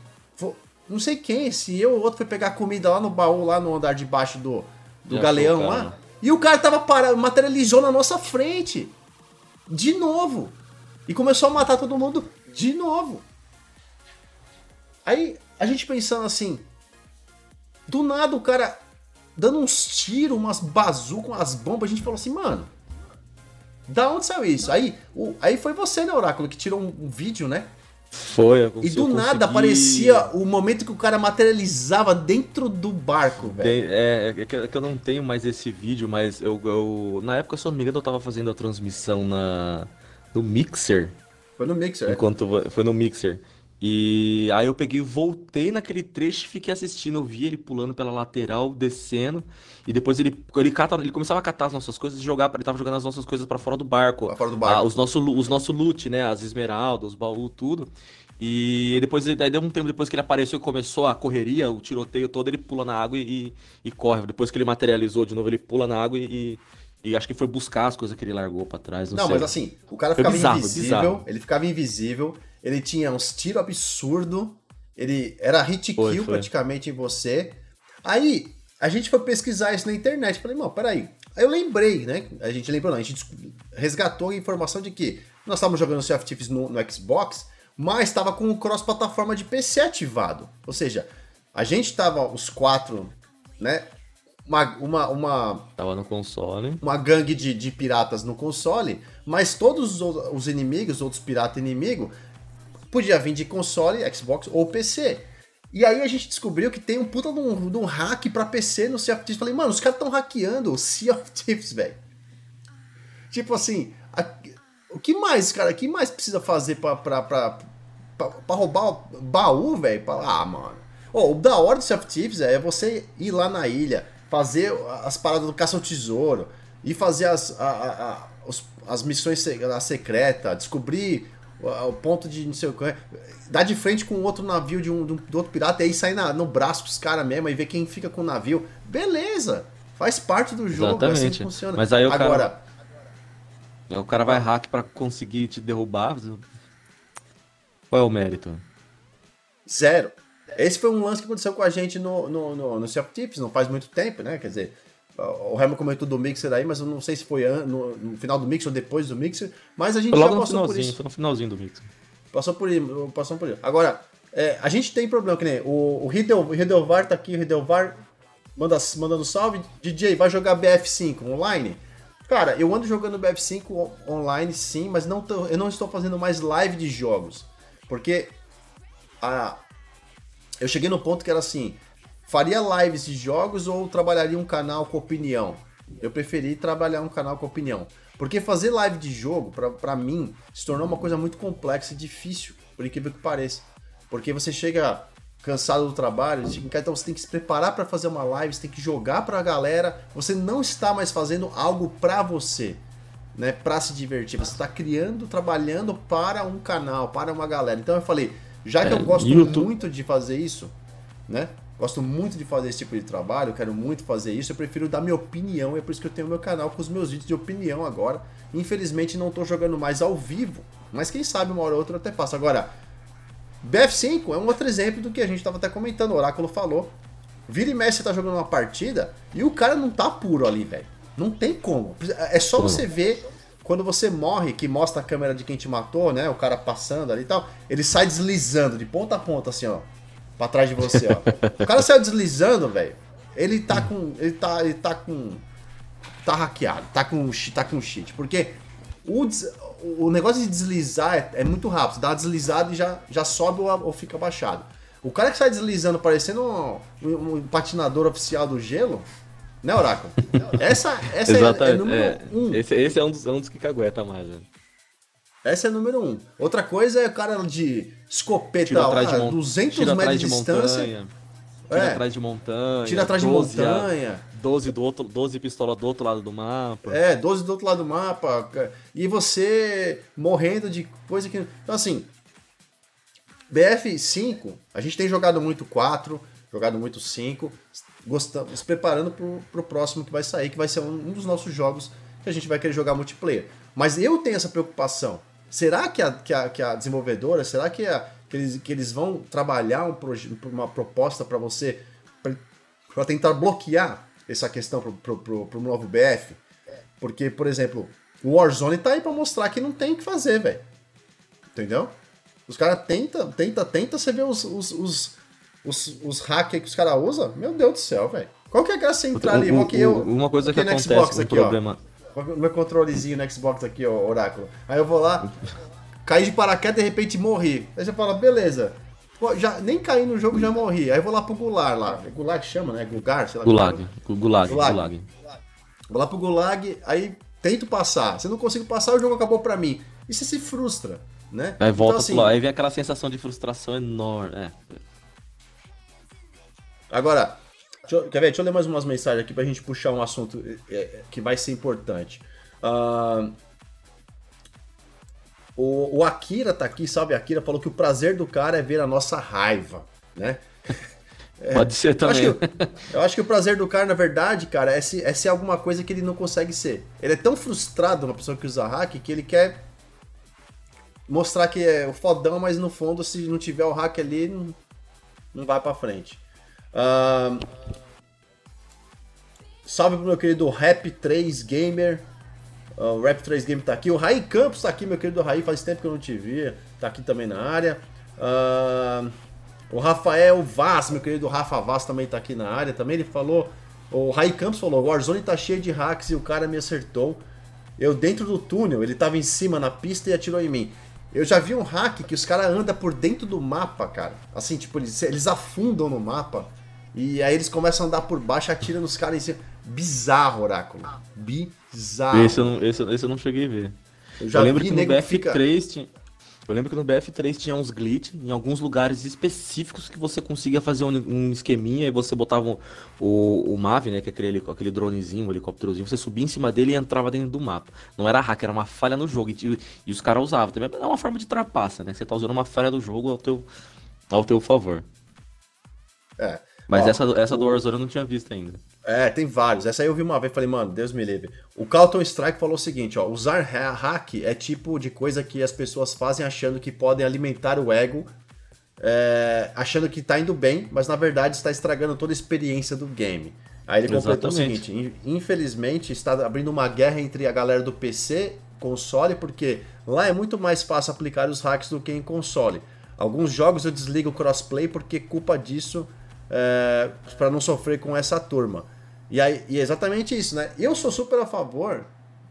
S1: não sei quem, se eu ou outro foi pegar comida lá no baú, lá no andar de baixo do, do galeão lá. E o cara tava parado, materializou na nossa frente. De novo. E começou a matar todo mundo de novo. Aí a gente pensando assim, do nada o cara dando uns tiros, umas bazucas, umas bombas, a gente falou assim, mano, da onde saiu isso? Aí, o, aí foi você, né, Oráculo, que tirou um, um vídeo, né?
S2: Foi,
S1: E do nada aparecia o momento que o cara materializava dentro do barco, velho.
S2: É, é, que, é, que, eu não tenho mais esse vídeo, mas eu, eu. Na época, se eu não me engano, eu tava fazendo a transmissão na, no Mixer.
S1: Foi no Mixer.
S2: É. Enquanto é. foi no Mixer. E aí eu peguei, voltei naquele trecho e fiquei assistindo. Eu vi ele pulando pela lateral, descendo. E depois ele, ele, cata, ele começava a catar as nossas coisas e jogar. Ele tava jogando as nossas coisas para fora do barco.
S1: Pra fora do barco. Ah,
S2: os nossos os nosso loot, né? As esmeraldas, os baús, tudo. E depois, daí deu um tempo depois que ele apareceu e começou a correria, o tiroteio todo, ele pula na água e, e corre. Depois que ele materializou de novo, ele pula na água e, e acho que foi buscar as coisas que ele largou para trás. Não,
S1: não mas assim, o cara ficava bizarro, invisível, bizarro. ele ficava invisível, ele tinha uns tiros absurdo, ele era hit kill foi, praticamente em você. Aí, a gente foi pesquisar isso na internet. Falei, não, peraí. Aí eu lembrei, né? A gente lembrou, não, a gente resgatou a informação de que nós estávamos jogando Sea of Thieves no, no Xbox, mas estava com o cross-plataforma de PC ativado. Ou seja, a gente estava os quatro, né? Uma, uma, uma.
S2: Tava no console.
S1: Uma gangue de, de piratas no console, mas todos os, os inimigos, outros piratas inimigos, Podia vir de console, Xbox ou PC. E aí a gente descobriu que tem um puta de um, de um hack pra PC no Sea of Thieves. Falei, mano, os caras estão hackeando o Sea of Thieves, velho. Tipo assim, a, o que mais, cara? O que mais precisa fazer pra, pra, pra, pra, pra roubar baú, velho? Ah, mano. Oh, o da hora do Sea of Thieves é você ir lá na ilha, fazer as paradas do caça ao tesouro, e fazer as, a, a, a, as missões secretas, descobrir o ponto de não sei o que. Dá de frente com outro navio de um, de um do outro pirata e aí sai na, no braço pros caras mesmo e ver quem fica com o navio. Beleza! Faz parte do jogo,
S2: Exatamente. assim funciona. Mas aí o Agora. Cara, o cara vai hack para conseguir te derrubar. Qual é o mérito?
S1: Zero. Esse foi um lance que aconteceu com a gente no, no, no, no Self Tips, não faz muito tempo, né? Quer dizer, o Remo comentou do Mixer aí, mas eu não sei se foi no, no final do Mixer ou depois do Mixer. Mas a gente
S2: Logo já passou por isso. Foi no finalzinho do Mixer.
S1: Passou por isso. Passou por isso. Agora, é, a gente tem problema, que nem o, o Hidelvar tá aqui, o Hidelvar manda, mandando salve. DJ, vai jogar BF5 online? Cara, eu ando jogando BF5 online sim, mas não tô, eu não estou fazendo mais live de jogos. Porque a, eu cheguei no ponto que era assim, faria lives de jogos ou trabalharia um canal com opinião? Eu preferi trabalhar um canal com opinião. Porque fazer live de jogo, para mim, se tornou uma coisa muito complexa e difícil, por incrível que pareça. Porque você chega cansado do trabalho, então você tem que se preparar para fazer uma live, você tem que jogar para a galera, você não está mais fazendo algo para você, né, para se divertir, você está criando, trabalhando para um canal, para uma galera. Então eu falei, já que é, eu gosto YouTube... muito de fazer isso, né, Gosto muito de fazer esse tipo de trabalho, quero muito fazer isso. Eu prefiro dar minha opinião, é por isso que eu tenho meu canal com os meus vídeos de opinião agora. Infelizmente não estou jogando mais ao vivo, mas quem sabe uma hora ou outra eu até faço. Agora, BF5 é um outro exemplo do que a gente estava até comentando, o Oráculo falou. Vira e mexe, você tá jogando uma partida e o cara não tá puro ali, velho. Não tem como. É só você ver quando você morre, que mostra a câmera de quem te matou, né? O cara passando ali e tal. Ele sai deslizando de ponta a ponta, assim, ó pra trás de você, ó. o cara saiu deslizando, velho. Ele tá com. Ele tá. Ele tá com. Tá hackeado, tá com, tá com cheat. Porque o, o negócio de deslizar é, é muito rápido. Dá uma deslizada e já, já sobe ou, ou fica baixado. O cara que sai deslizando parecendo um, um, um patinador oficial do gelo, né, Oráculo? Essa, essa é, é número é, um.
S2: Esse, esse é um dos, é um dos que cagueta mais, velho.
S1: Essa é número um. Outra coisa é o cara de escopeta tira
S2: atrás
S1: de
S2: mont...
S1: 200
S2: tira
S1: metros
S2: de,
S1: de distância.
S2: Montanha, tira é. atrás de montanha.
S1: Tira atrás de montanha.
S2: 12 do outro, 12 pistolas do outro lado do mapa.
S1: É, 12 do outro lado do mapa. E você morrendo de coisa que. Então, assim. BF5, a gente tem jogado muito 4, jogado muito 5, gostamos, preparando pro, pro próximo que vai sair, que vai ser um, um dos nossos jogos que a gente vai querer jogar multiplayer. Mas eu tenho essa preocupação. Será que a, que a, que a desenvolvedora, será que, a, que, eles, que eles vão trabalhar um uma proposta para você, para tentar bloquear essa questão pro, pro, pro, novo BF? Porque, por exemplo, o Warzone tá aí para mostrar que não tem o que fazer, velho. Entendeu? Os caras tenta, tenta, tenta, você vê os, os, os, os, os hackers que os caras usam, meu Deus do céu, velho. Qual que é a graça entrar ali? O,
S2: eu, uma coisa que acontece,
S1: aqui, problema... Ó, meu controlezinho no Xbox aqui, ó, Oráculo. Aí eu vou lá, caí de paraquedas de repente morri. Aí você fala, beleza. Pô, já, nem caí no jogo já morri. Aí eu vou lá pro Gular lá. É Gular que chama, né? Gugar, sei lá.
S2: Gulag. Gulag. Gulag. Gulag.
S1: Vou lá pro Gulag, aí tento passar. Se eu não consigo passar, o jogo acabou pra mim. E você se frustra, né?
S2: Aí volta então, assim, pro lá, aí vem aquela sensação de frustração enorme. É.
S1: Agora, deixa eu, quer ver? Deixa eu ler mais umas mensagens aqui pra gente puxar um assunto é, é, que vai ser importante. Uh, o, o, Akira tá aqui, salve Akira, falou que o prazer do cara é ver a nossa raiva, né?
S2: É, Pode ser também.
S1: Eu acho, que, eu acho, que, o prazer do cara, na verdade, cara, é ser, é ser alguma coisa que ele não consegue ser. Ele é tão frustrado, uma pessoa que usa hack, que ele quer mostrar que é o fodão, mas no fundo, se não tiver o hack ali, não, não vai pra frente. Uh, salve pro meu querido Rap3 Gamer. Uh, o Rap3 Gamer tá aqui. O Raí Campos tá aqui, meu querido Raí. Faz tempo que eu não te vi. Tá aqui também na área. Uh, o Rafael Vaz, meu querido Rafa Vaz também tá aqui na área. Também ele falou. O Raí Campos falou: Warzone tá cheio de hacks e o cara me acertou. Eu dentro do túnel, ele tava em cima na pista e atirou em mim. Eu já vi um hack que os caras andam por dentro do mapa, cara. Assim, tipo, eles, eles afundam no mapa. E aí eles começam a andar por baixo, atiram nos caras em cima. Bizarro, Oráculo. Bizarro.
S2: Esse eu não, esse, esse eu não cheguei a ver. Eu, já eu lembro que no BF3 fica... tinha... Eu lembro que no BF3 tinha uns glitch em alguns lugares específicos que você conseguia fazer um, um esqueminha e você botava o, o MAV, né, que é aquele, aquele dronezinho, um helicópterozinho, você subia em cima dele e entrava dentro do mapa. Não era hack, era uma falha no jogo. E, e os caras usavam. Também é uma forma de trapaça, né? Você tá usando uma falha do jogo ao teu, ao teu favor.
S1: É.
S2: Mas Ó, essa, essa do Warzone eu não tinha visto ainda.
S1: É, tem vários. Essa aí eu vi uma vez e falei, mano, Deus me livre. O Carlton Strike falou o seguinte, ó, usar hack é tipo de coisa que as pessoas fazem achando que podem alimentar o ego, é, achando que tá indo bem, mas na verdade está estragando toda a experiência do game. Aí ele completou Exatamente. o seguinte, infelizmente está abrindo uma guerra entre a galera do PC, console, porque lá é muito mais fácil aplicar os hacks do que em console. Alguns jogos eu desligo o crossplay porque culpa disso é, para não sofrer com essa turma. E, aí, e é exatamente isso, né? Eu sou super a favor,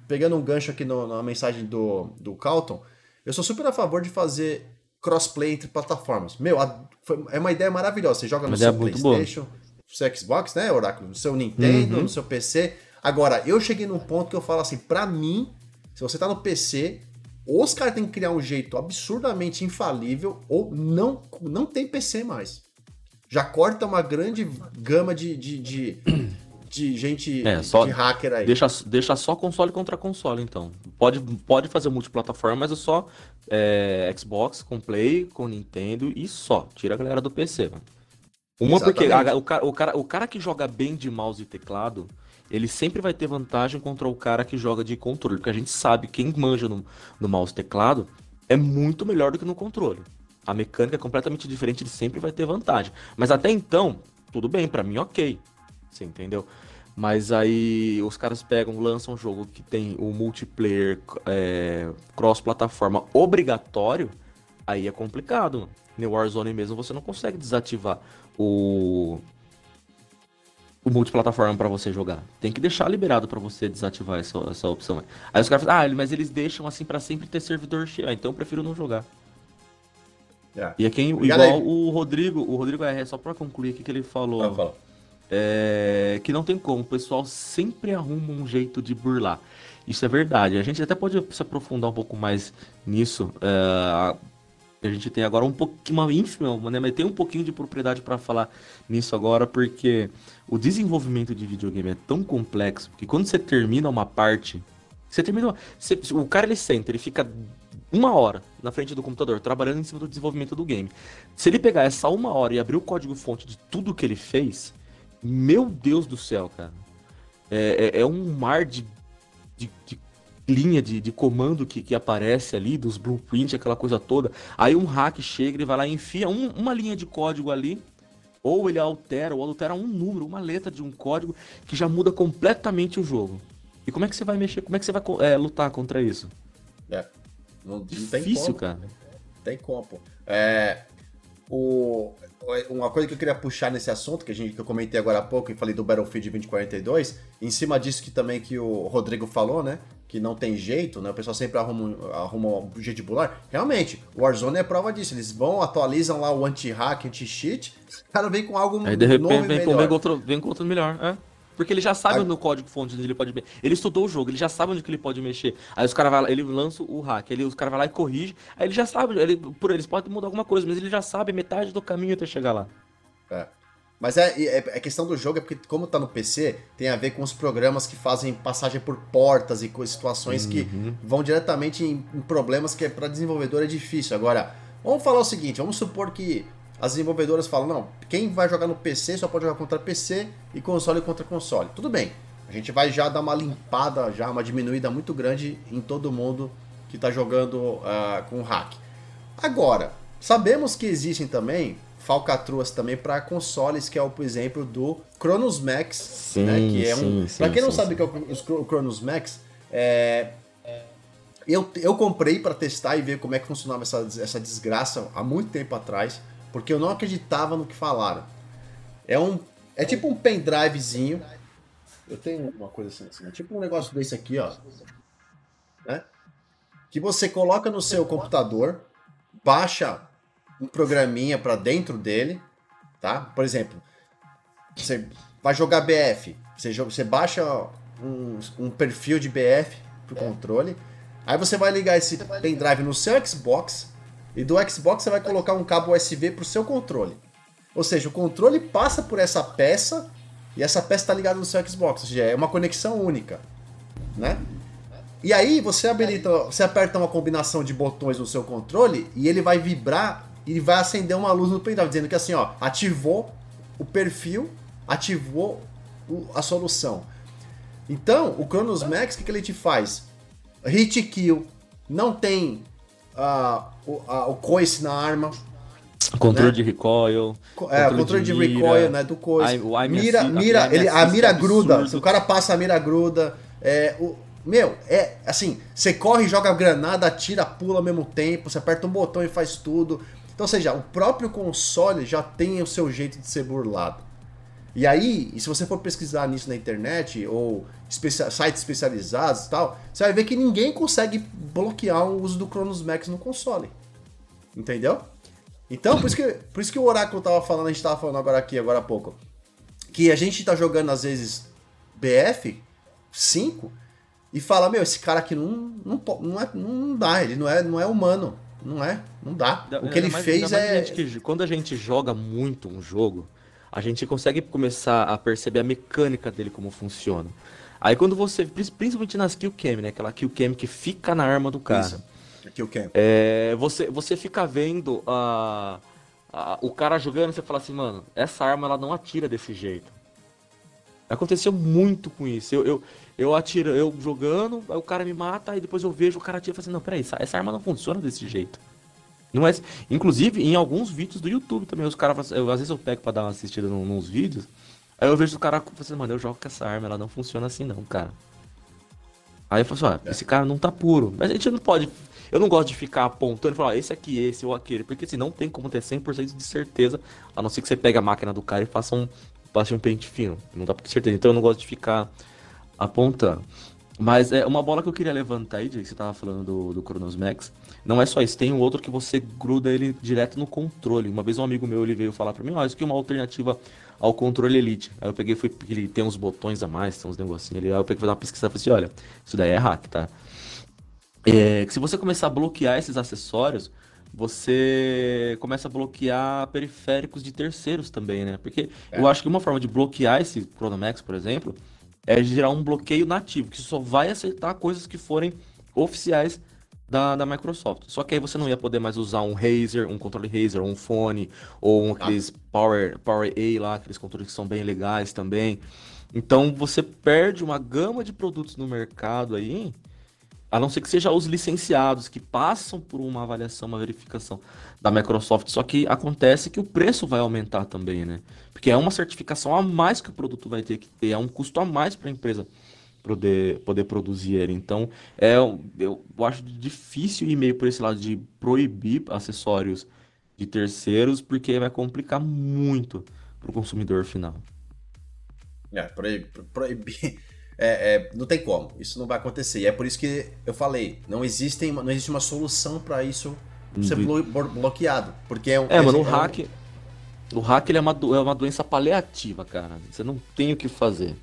S1: pegando um gancho aqui no, na mensagem do, do Calton, eu sou super a favor de fazer crossplay entre plataformas. Meu, a, foi, é uma ideia maravilhosa. Você joga no Mas seu é PlayStation, no seu Xbox, né, Oráculo? No seu Nintendo, uhum. no seu PC. Agora, eu cheguei num ponto que eu falo assim, pra mim, se você tá no PC, ou os caras têm que criar um jeito absurdamente infalível, ou não, não tem PC mais já corta uma grande gama de, de, de, de gente
S2: é, só
S1: de hacker aí.
S2: Deixa, deixa só console contra console, então. Pode, pode fazer multiplataforma, mas é só é, Xbox com Play, com Nintendo e só. Tira a galera do PC, mano. Uma Exatamente. porque a, o, cara, o, cara, o cara que joga bem de mouse e teclado, ele sempre vai ter vantagem contra o cara que joga de controle. Porque a gente sabe, quem manja no, no mouse e teclado é muito melhor do que no controle. A mecânica é completamente diferente, ele sempre vai ter vantagem. Mas até então, tudo bem, para mim ok. Você entendeu? Mas aí os caras pegam, lançam um jogo que tem o multiplayer é, cross-plataforma obrigatório, aí é complicado. No Warzone mesmo você não consegue desativar o, o multiplataforma para você jogar. Tem que deixar liberado para você desativar essa, essa opção. Aí os caras falam, ah, mas eles deixam assim para sempre ter servidor cheio. Ah, então eu prefiro não jogar. É. E é quem, igual aí. o Rodrigo, o Rodrigo é só para concluir aqui que ele falou. Ah, é, que não tem como, o pessoal sempre arruma um jeito de burlar. Isso é verdade. A gente até pode se aprofundar um pouco mais nisso. É, a gente tem agora um pouquinho, uma ínfima, né, mas tem um pouquinho de propriedade para falar nisso agora, porque o desenvolvimento de videogame é tão complexo que quando você termina uma parte, você termina, você, o cara ele senta, ele fica uma hora na frente do computador, trabalhando em cima do desenvolvimento do game. Se ele pegar essa uma hora e abrir o código-fonte de tudo que ele fez, meu Deus do céu, cara. É, é, é um mar de, de, de linha de, de comando que, que aparece ali, dos blueprints, aquela coisa toda. Aí um hack chega e vai lá e enfia um, uma linha de código ali, ou ele altera, ou altera um número, uma letra de um código que já muda completamente o jogo. E como é que você vai mexer, como é que você vai é, lutar contra isso?
S1: É. Não, Difícil, tem como. cara. Tem como. É, o, uma coisa que eu queria puxar nesse assunto, que, a gente, que eu comentei agora há pouco e falei do Battlefield 2042, em cima disso que também que o Rodrigo falou, né? Que não tem jeito, né? O pessoal sempre arruma, arruma um jeito de bular. Realmente, o Warzone é prova disso. Eles vão, atualizam lá o anti-hack, anti-cheat, o cara vem com algo
S2: Aí de repente vem com, vem, com outro, vem com outro melhor, é. Porque ele já sabe no código fonte onde ele pode mexer. Ele estudou o jogo, ele já sabe onde que ele pode mexer. Aí os caras vai lá, ele lança o hack, ele, os caras vai lá e corrige. Aí ele já sabe, ele, por eles podem mudar alguma coisa, mas ele já sabe metade do caminho até chegar lá.
S1: É. Mas é, é, é, questão do jogo, é porque como tá no PC, tem a ver com os programas que fazem passagem por portas e com situações uhum. que vão diretamente em, em problemas que é, para desenvolvedor é difícil. Agora, vamos falar o seguinte, vamos supor que as desenvolvedoras falam, não, quem vai jogar no PC só pode jogar contra PC e console contra console. Tudo bem, a gente vai já dar uma limpada, já uma diminuída muito grande em todo mundo que está jogando uh, com hack. Agora, sabemos que existem também falcatruas também para consoles, que é o exemplo do Chronos Max, sim, né, que é um... Para quem não sim, sabe o que é o Chronos Max, é... Eu, eu comprei para testar e ver como é que funcionava essa, essa desgraça há muito tempo atrás porque eu não acreditava no que falaram. É um é tipo um pendrivezinho. Eu tenho uma coisa assim, assim é tipo um negócio desse aqui, ó. Né? Que você coloca no seu computador, baixa um programinha para dentro dele, tá? Por exemplo, você vai jogar BF, você, você baixa um, um perfil de BF pro controle, aí você vai ligar esse pendrive no seu Xbox, e do Xbox você vai colocar um cabo USB para o seu controle. Ou seja, o controle passa por essa peça e essa peça está ligada no seu Xbox. Ou seja, é uma conexão única. Né? E aí você habilita, você aperta uma combinação de botões no seu controle e ele vai vibrar e vai acender uma luz no pendrive, dizendo que assim, ó, ativou o perfil, ativou a solução. Então, o Chronos Max, o que, que ele te faz? Hit kill, não tem uh, o, o coice na arma.
S2: Controle né? de recoil.
S1: É, controle, controle de, de recoil, né? Do coice. I, o mira, mira, ele, a mira gruda. Se o cara passa a mira gruda. É, o, meu, é assim, você corre, joga granada, atira, pula ao mesmo tempo, você aperta um botão e faz tudo. Então, ou seja, o próprio console já tem o seu jeito de ser burlado. E aí, e se você for pesquisar nisso na internet ou especia sites especializados e tal, você vai ver que ninguém consegue bloquear o uso do Chronos Max no console. Entendeu? Então, por isso que, por isso que o Oráculo tava falando, a gente tava falando agora aqui, agora há pouco, que a gente tá jogando às vezes BF 5 e fala, meu, esse cara aqui não, não, não, é, não dá, ele não é, não é humano. Não é, não dá. O que ele fez é.
S2: Que, quando a gente joga muito um jogo, a gente consegue começar a perceber a mecânica dele como funciona. Aí quando você, principalmente nas kill cam, né, aquela kill cam que fica na arma do cara. Isso. Kill cam. É, você você fica vendo a, a, o cara jogando, e você fala assim, mano, essa arma ela não atira desse jeito. Aconteceu muito com isso. Eu, eu, eu atiro, eu jogando, aí o cara me mata, aí depois eu vejo o cara atira e falo assim, não, peraí, essa, essa arma não funciona desse jeito. Não é, inclusive, em alguns vídeos do YouTube também, os caras, às vezes eu pego pra dar uma assistida num, nos vídeos, aí eu vejo o cara falando assim, mano, eu jogo com essa arma, ela não funciona assim não, cara. Aí eu falo assim, ó, esse cara não tá puro. Mas a gente não pode. Eu não gosto de ficar apontando e falar, esse aqui, esse ou aquele, porque assim, não tem como ter 100% de certeza, a não ser que você pegue a máquina do cara e faça um, passe um pente fino. Não dá pra ter certeza. Então eu não gosto de ficar apontando. Mas é uma bola que eu queria levantar aí, que você tava falando do, do Chronos Max. Não é só isso, tem um outro que você gruda ele direto no controle. Uma vez um amigo meu ele veio falar para mim, ó, oh, isso aqui é uma alternativa ao controle Elite. Aí eu peguei fui ele tem uns botões a mais, tem uns negocinhos ali. Aí eu peguei fazer uma pesquisa e falei assim, olha, isso daí é hack, tá? É, que se você começar a bloquear esses acessórios, você começa a bloquear periféricos de terceiros também, né? Porque é. eu acho que uma forma de bloquear esse Chronomax, por exemplo, é gerar um bloqueio nativo, que só vai aceitar coisas que forem oficiais da, da Microsoft. Só que aí você não ia poder mais usar um Razer, um controle Razer, um fone, ou um, aqueles ah. Power, Power A lá, aqueles controles que são bem legais também. Então você perde uma gama de produtos no mercado aí, a não ser que seja os licenciados, que passam por uma avaliação, uma verificação da Microsoft. Só que acontece que o preço vai aumentar também, né? Porque é uma certificação a mais que o produto vai ter que ter, é um custo a mais para a empresa poder, poder produzir ele. Então, é, eu, eu acho difícil ir meio por esse lado de proibir acessórios de terceiros, porque vai complicar muito para o consumidor final.
S1: É, proibir. É, é, não tem como, isso não vai acontecer. E é por isso que eu falei, não, existem, não existe uma solução para isso ser blo bloqueado. Porque é um.
S2: É, mano, o é hack. Um... O hack ele é, uma, é uma doença paliativa, cara. Você não tem o que fazer.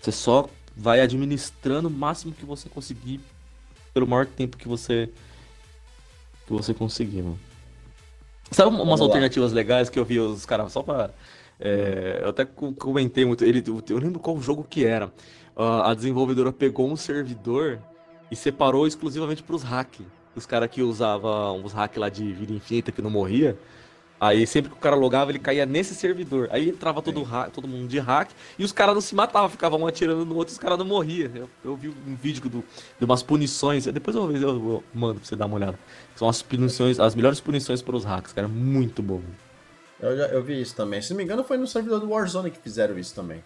S2: Você só vai administrando o máximo que você conseguir pelo maior tempo que você que você conseguir, mano. Sabe umas alternativas legais que eu vi os caras só pra. É, eu até comentei muito. Ele, eu lembro qual jogo que era. Uh, a desenvolvedora pegou um servidor e separou exclusivamente para os hack. Os caras que usavam os hack lá de vida infinita que não morria. Aí sempre que o cara logava, ele caía nesse servidor. Aí entrava todo, hack, todo mundo de hack e os caras não se matavam, ficavam um atirando no outro e os caras não morriam. Eu, eu, vi um vídeo do, de umas punições. Depois eu, eu, eu mando pra você dar uma olhada. São as punições, as melhores punições para os hacks, cara. Muito bom.
S1: Eu, já, eu vi isso também. Se não me engano, foi no servidor do Warzone que fizeram isso também.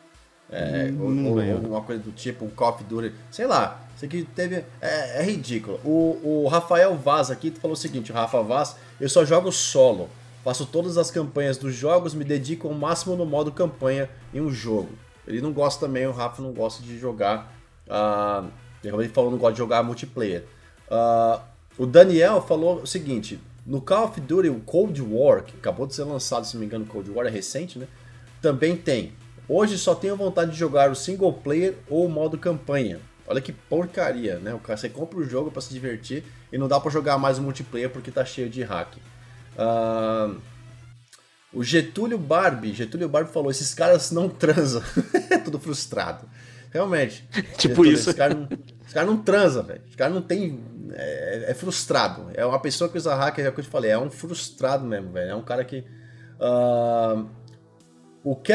S1: É, hum, ou, ou, alguma coisa do tipo, um Call of Duty, sei lá. Isso aqui teve. É, é ridículo. O, o Rafael Vaz aqui falou o seguinte: o Rafa Vaz, eu só jogo solo. Faço todas as campanhas dos jogos, me dedico ao máximo no modo campanha em um jogo. Ele não gosta também, o Rafa não gosta de jogar. Uh, ele falou não gosta de jogar multiplayer. Uh, o Daniel falou o seguinte: no Call of Duty, o Cold War, que acabou de ser lançado, se não me engano, o Cold War é recente, né? Também tem. Hoje só tenho vontade de jogar o single player ou o modo campanha. Olha que porcaria, né? O cara, você compra o jogo para se divertir e não dá para jogar mais o multiplayer porque tá cheio de hack. Uh, o Getúlio Barbie, Getúlio Barbie falou: esses caras não transam. É Tudo frustrado. Realmente.
S2: tipo Getúlio, isso. Esse
S1: cara não, esse cara não transa, velho. Esse cara não tem. É, é, frustrado. É uma pessoa que usa hacker, é o que eu te falei. É um frustrado mesmo, velho. É um cara que. Uh, o, Ke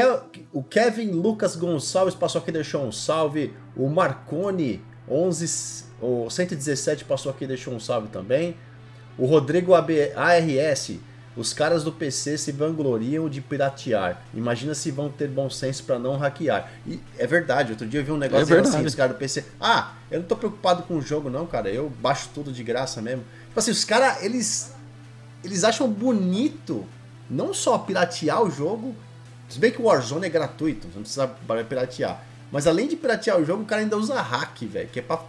S1: o Kevin Lucas Gonçalves passou aqui e deixou um salve. O Marconi 11, o 117 passou aqui e deixou um salve também. O Rodrigo AB, ARS, os caras do PC se vangloriam de piratear. Imagina se vão ter bom senso para não hackear. E é verdade, outro dia eu vi um negócio é assim, os caras do PC. Ah, eu não tô preocupado com o jogo, não, cara. Eu baixo tudo de graça mesmo. Tipo assim, os caras, eles. Eles acham bonito não só piratear o jogo. Se bem que o Warzone é gratuito, não precisa piratear. Mas além de piratear o jogo, o cara ainda usa hack, velho. Que é pra.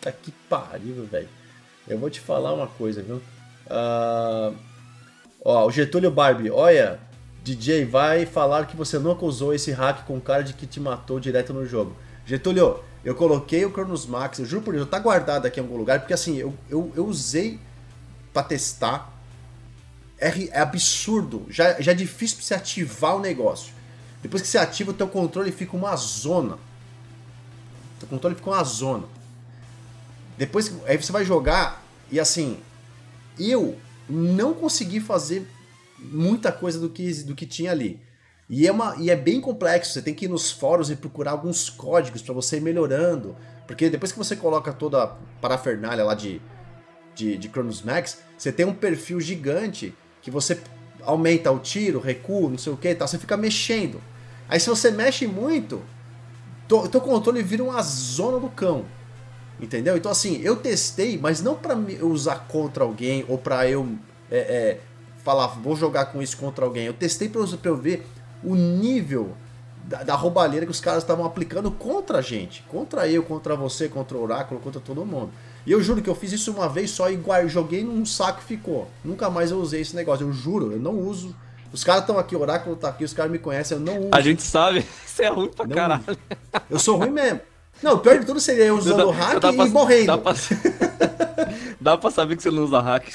S1: Tá que pariu, velho. Eu vou te falar uma coisa, viu? Uh, ó, o Getúlio Barbie, olha, DJ, vai falar que você nunca usou esse hack com cara de que te matou direto no jogo. Getúlio, eu coloquei o Cronos Max, eu juro por Deus, tá guardado aqui em algum lugar, porque assim, eu, eu, eu usei para testar. É, é, absurdo, já, já é difícil pra você ativar o negócio. Depois que você ativa, o teu controle fica uma zona. O teu controle fica uma zona. Depois aí você vai jogar e assim, eu não consegui fazer muita coisa do que, do que tinha ali. E é, uma, e é bem complexo, você tem que ir nos fóruns e procurar alguns códigos para você ir melhorando. Porque depois que você coloca toda a parafernália lá de, de, de Chronos Max, você tem um perfil gigante que você aumenta o tiro, recuo, não sei o que e tal, você fica mexendo. Aí se você mexe muito, teu, teu controle vira uma zona do cão. Entendeu? Então, assim, eu testei, mas não para usar contra alguém ou para eu é, é, falar, vou jogar com isso contra alguém. Eu testei para eu ver o nível da, da roubalheira que os caras estavam aplicando contra a gente. Contra eu, contra você, contra o Oráculo, contra todo mundo. E eu juro que eu fiz isso uma vez só e joguei num saco e ficou. Nunca mais eu usei esse negócio. Eu juro, eu não uso. Os caras estão aqui, o Oráculo tá aqui, os caras me conhecem, eu não uso.
S2: A gente sabe, você é ruim pra não caralho. Uso.
S1: Eu sou ruim mesmo. Não, o pior de tudo seria eu usando o hack e pra, morrendo.
S2: Dá pra, dá pra saber que você não usa hack.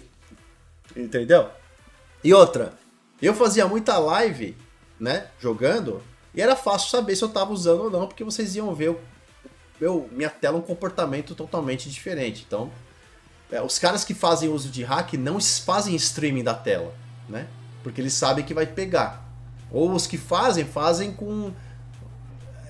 S1: Entendeu? E outra, eu fazia muita live, né, jogando, e era fácil saber se eu tava usando ou não, porque vocês iam ver eu, minha tela um comportamento totalmente diferente. Então, é, os caras que fazem uso de hack não fazem streaming da tela, né? Porque eles sabem que vai pegar. Ou os que fazem, fazem com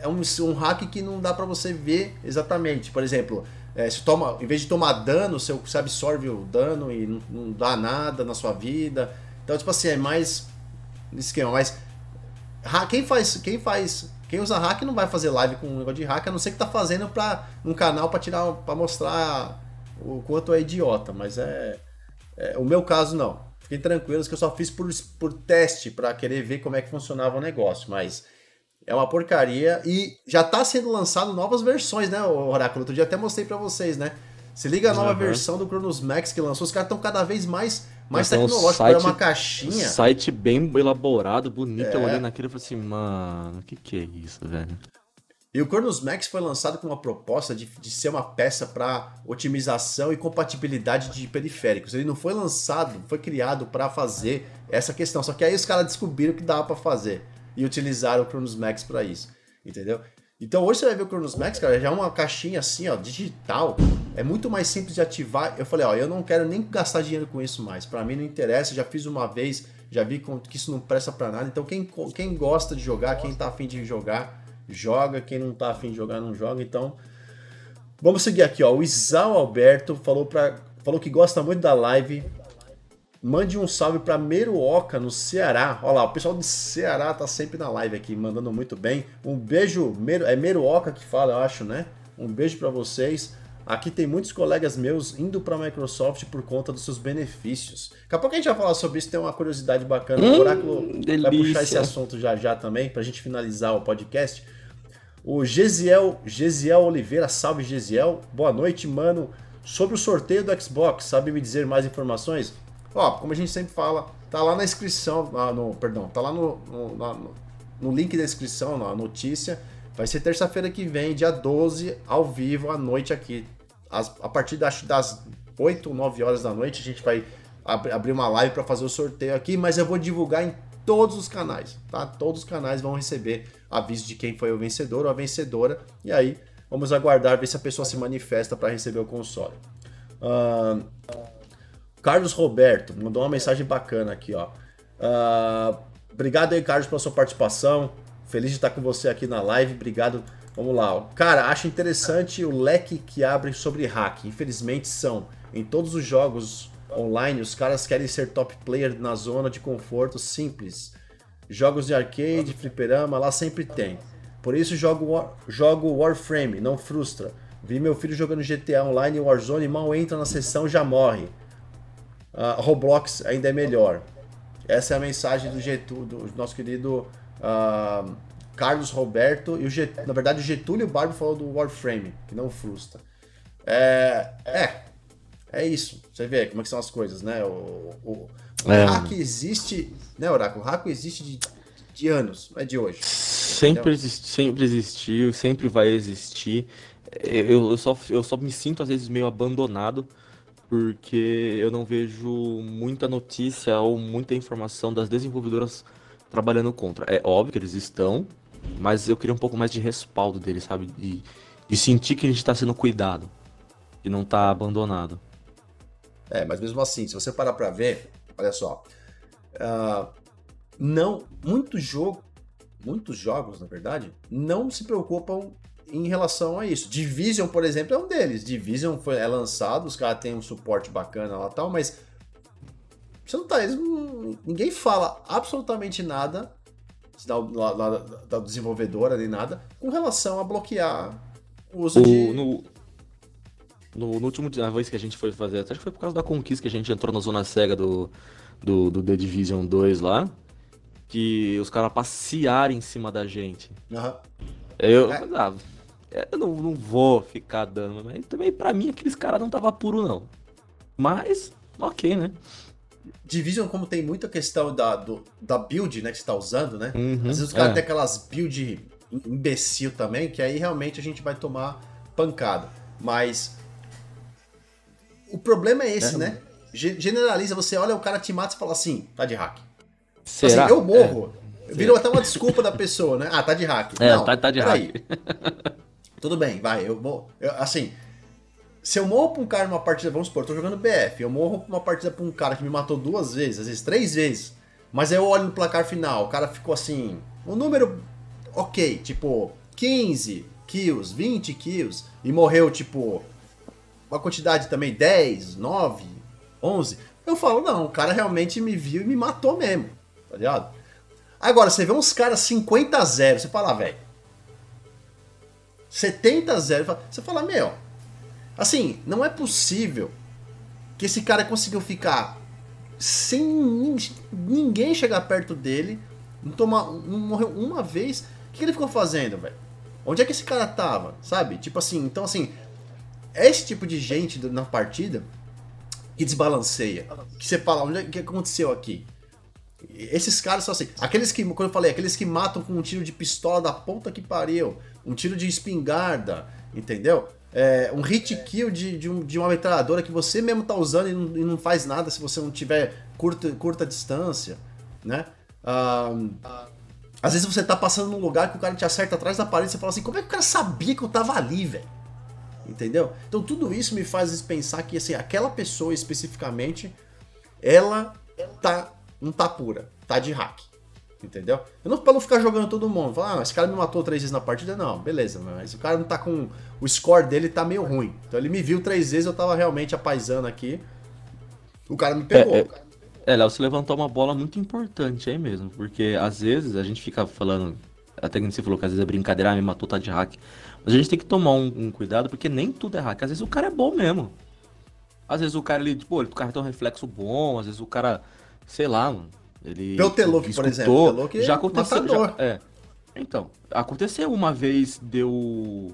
S1: é um, um hack que não dá para você ver exatamente. Por exemplo, é, se toma, em vez de tomar dano, você, você absorve o dano e não, não, dá nada na sua vida. Então, tipo assim, é mais esquema. Mas quem faz, quem faz, quem usa hack não vai fazer live com um negócio de hack, a não ser que tá fazendo para um canal para tirar, para mostrar o quanto é idiota. Mas é É, o meu caso, não. Fiquem tranquilos que eu só fiz por, por teste, para querer ver como é que funcionava o negócio, mas é uma porcaria e já tá sendo lançado novas versões, né, Oráculo? Outro dia até mostrei para vocês, né? Se liga a nova uhum. versão do Cronos Max que lançou, os caras estão cada vez mais mais tecnológicos, um site, uma caixinha.
S2: Site bem elaborado, bonito. É. Eu olhei naquilo e falei assim, mano, o que, que é isso, velho?
S1: E o Cronos Max foi lançado com uma proposta de, de ser uma peça para otimização e compatibilidade de periféricos. Ele não foi lançado, foi criado para fazer essa questão. Só que aí os caras descobriram que dava para fazer e utilizaram o Cronos Max para isso, entendeu? Então hoje você vai ver o Cronos Max, cara, já é uma caixinha assim, ó, digital. É muito mais simples de ativar. Eu falei, ó, eu não quero nem gastar dinheiro com isso mais. Para mim não interessa, já fiz uma vez, já vi que isso não presta para nada. Então quem, quem gosta de jogar, quem tá afim de jogar, joga. Quem não tá afim de jogar, não joga. Então, vamos seguir aqui, ó. O Isao Alberto falou, pra, falou que gosta muito da live. Mande um salve para Meruoca, no Ceará. Olha lá, o pessoal do Ceará tá sempre na live aqui, mandando muito bem. Um beijo, Meru, é Meruoca que fala, eu acho, né? Um beijo para vocês. Aqui tem muitos colegas meus indo para a Microsoft por conta dos seus benefícios. Daqui a pouco a gente vai falar sobre isso, tem uma curiosidade bacana. Hum, o Oráculo delícia. vai puxar esse assunto já já também, para a gente finalizar o podcast. O Gesiel, Gesiel Oliveira, salve Gesiel. Boa noite, mano. Sobre o sorteio do Xbox, sabe me dizer mais informações? Ó, como a gente sempre fala, tá lá na inscrição, ah, no, perdão, tá lá no, no, no, no link da inscrição, na notícia. Vai ser terça-feira que vem, dia 12, ao vivo, à noite aqui. As, a partir das, das 8 ou 9 horas da noite, a gente vai ab abrir uma live para fazer o sorteio aqui, mas eu vou divulgar em todos os canais, tá? Todos os canais vão receber aviso de quem foi o vencedor ou a vencedora, e aí vamos aguardar ver se a pessoa se manifesta para receber o console. Uh, Carlos Roberto mandou uma mensagem bacana aqui, ó. Uh, obrigado aí, Carlos, pela sua participação. Feliz de estar com você aqui na live. Obrigado. Vamos lá. Cara, acho interessante o leque que abre sobre hack. Infelizmente são em todos os jogos online, os caras querem ser top player na zona de conforto simples. Jogos de arcade, fliperama, lá sempre tem. Por isso jogo, War, jogo Warframe, não frustra. Vi meu filho jogando GTA Online e Warzone, mal entra na sessão já morre. Uh, Roblox ainda é melhor. Essa é a mensagem do, Getúlio, do nosso querido uh, Carlos Roberto. E o Get, na verdade, o Getúlio Barbo falou do Warframe, que não frustra. É, é, é isso. Você vê como é que são as coisas, né? O, o, o é. hack existe, né, Oráculo? O hack existe de, de anos, não é de hoje.
S2: Sempre, exist, sempre existiu, sempre vai existir. Eu, eu, só, eu só me sinto às vezes meio abandonado porque eu não vejo muita notícia ou muita informação das desenvolvedoras trabalhando contra. É óbvio que eles estão, mas eu queria um pouco mais de respaldo deles, sabe? De, de sentir que a gente está sendo cuidado e não está abandonado.
S1: É, mas mesmo assim, se você parar para ver, olha só, uh, não, muito jogo, muitos jogos, na verdade, não se preocupam em relação a isso. Division, por exemplo, é um deles. Division foi, é lançado, os caras têm um suporte bacana lá tal, mas você não tá. Eles, ninguém fala absolutamente nada da, da, da, desenvolvedora nem nada com relação a bloquear o uso o, de.
S2: No, no, no, último vez que a gente foi fazer, acho que foi por causa da conquista que a gente entrou na zona cega do, do, do The Division 2 lá. Que os caras passearam em cima da gente.
S1: Uhum.
S2: Eu, é. ah, eu não, não vou ficar dando, mas também para mim aqueles caras não tava puro não. Mas, ok, né?
S1: Division, como tem muita questão da, do, da build, né, que você tá usando, né? Uhum, Às vezes os caras é. têm aquelas build imbecil também, que aí realmente a gente vai tomar pancada. Mas o problema é esse, é. né? Generaliza, você olha o cara te mata e fala assim, tá de hack. Será? Assim, eu morro. É. Virou até uma desculpa da pessoa, né? Ah, tá de hack.
S2: É, Não, tá, tá de hack.
S1: Tudo bem, vai, eu vou. Eu, assim, se eu morro pra um cara numa partida, vamos supor, eu tô jogando BF, eu morro pra uma partida pra um cara que me matou duas vezes, às vezes três vezes, mas aí eu olho no placar final, o cara ficou assim, um número ok, tipo 15 kills, 20 kills, e morreu tipo uma quantidade também 10, 9, 11, eu falo, não, o cara realmente me viu e me matou mesmo, tá ligado? Agora, você vê uns caras 50 a 0, você fala, ah, velho, 70 a 0, você fala, meu, assim, não é possível que esse cara conseguiu ficar sem ninguém chegar perto dele, não, tomar, não morreu uma vez. O que ele ficou fazendo, velho? Onde é que esse cara tava, sabe? Tipo assim, então assim, é esse tipo de gente na partida que desbalanceia. Que você fala, onde é que aconteceu aqui? Esses caras são assim, aqueles que, quando eu falei, aqueles que matam com um tiro de pistola da ponta que pariu, um tiro de espingarda, entendeu? É, um hit kill de, de, um, de, uma metralhadora que você mesmo tá usando e não, e não, faz nada se você não tiver curta, curta distância, né? Ah, às vezes você tá passando num lugar que o cara te acerta atrás da parede e você fala assim, como é que o cara sabia que eu tava ali, velho? Entendeu? Então tudo isso me faz pensar que assim, aquela pessoa especificamente, ela tá, não tá pura, tá de hack. Entendeu? Eu não pra não ficar jogando todo mundo. Falar, ah, esse cara me matou três vezes na partida, não, beleza, mas o cara não tá com. O score dele tá meio ruim. Então ele me viu três vezes, eu tava realmente apaisando aqui. O cara me pegou.
S2: É, é... É, Léo, você levantou uma bola muito importante aí mesmo, porque às vezes a gente fica falando, até que você falou que às vezes é brincadeira, ah, me matou, tá de hack. Mas a gente tem que tomar um, um, cuidado, porque nem tudo é hack. Às vezes o cara é bom mesmo. Às vezes o cara, ele, pô, o cara tem um reflexo bom, às vezes o cara, sei lá, mano, ele.
S1: Pelo Teluk, por exemplo. Teluk
S2: já aconteceu. Já, é. Então, aconteceu uma vez, deu.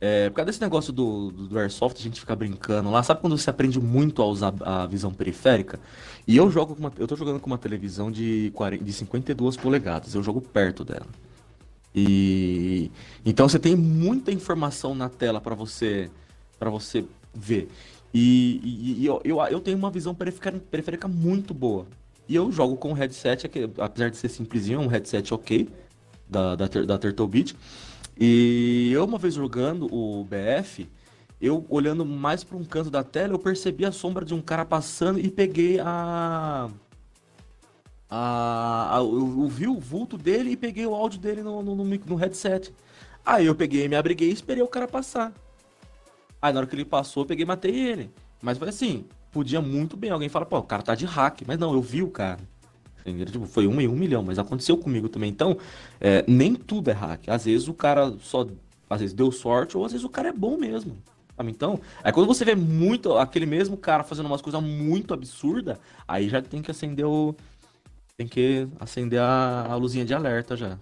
S2: É, por causa desse negócio do, do, do, Airsoft, a gente fica brincando lá. Sabe quando você aprende muito a usar a visão periférica? E eu jogo com uma, eu tô jogando com uma televisão de, 40, de 52 polegadas. Eu jogo perto dela. E então você tem muita informação na tela para você para você ver. E, e, e eu, eu, eu, tenho uma visão periférica, muito boa. E eu jogo com um headset, apesar de ser simplesinho, é um headset ok da, da, da Turtle Beach. E eu uma vez jogando o BF, eu olhando mais para um canto da tela, eu percebi a sombra de um cara passando e peguei a. a, a eu, eu, vi o vulto dele e peguei o áudio dele no, no, no, no headset. Aí eu peguei, me abriguei e esperei o cara passar. Aí na hora que ele passou, eu peguei e matei ele. Mas foi assim, podia muito bem alguém falar, pô, o cara tá de hack. Mas não, eu vi o cara. Tipo, foi um em um milhão, mas aconteceu comigo também. Então, é, nem tudo é hack. Às vezes o cara só. Às vezes deu sorte, ou às vezes o cara é bom mesmo. Sabe? Então, aí quando você vê muito aquele mesmo cara fazendo umas coisas muito absurdas, aí já tem que acender o. Tem que acender a, a luzinha de alerta já.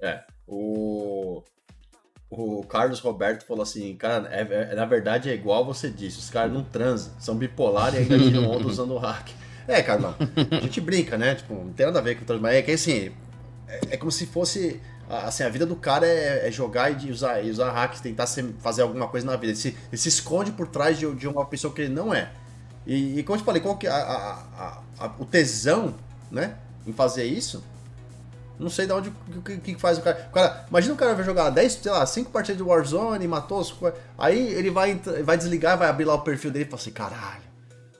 S1: É. O. O Carlos Roberto falou assim, cara, é, é, na verdade é igual você disse, os caras não transam, são bipolar e ainda tiram onda usando o hack. É, Carlão, a gente brinca, né? Tipo, não tem nada a ver com o mas é que assim, é, é, como se fosse. Assim, a vida do cara é, é jogar e usar, e usar hacks, tentar ser, fazer alguma coisa na vida. Ele se, ele se esconde por trás de, de, uma pessoa que ele não é. E, e como eu te falei, qual que a, a, a, o tesão, né? Em fazer isso. Não sei de onde o que, que, faz o cara. o cara. Imagina o cara vai jogar 10, sei lá, 5 partidas de Warzone, matou os. Aí ele vai, vai desligar, vai abrir lá o perfil dele e fala assim: caralho,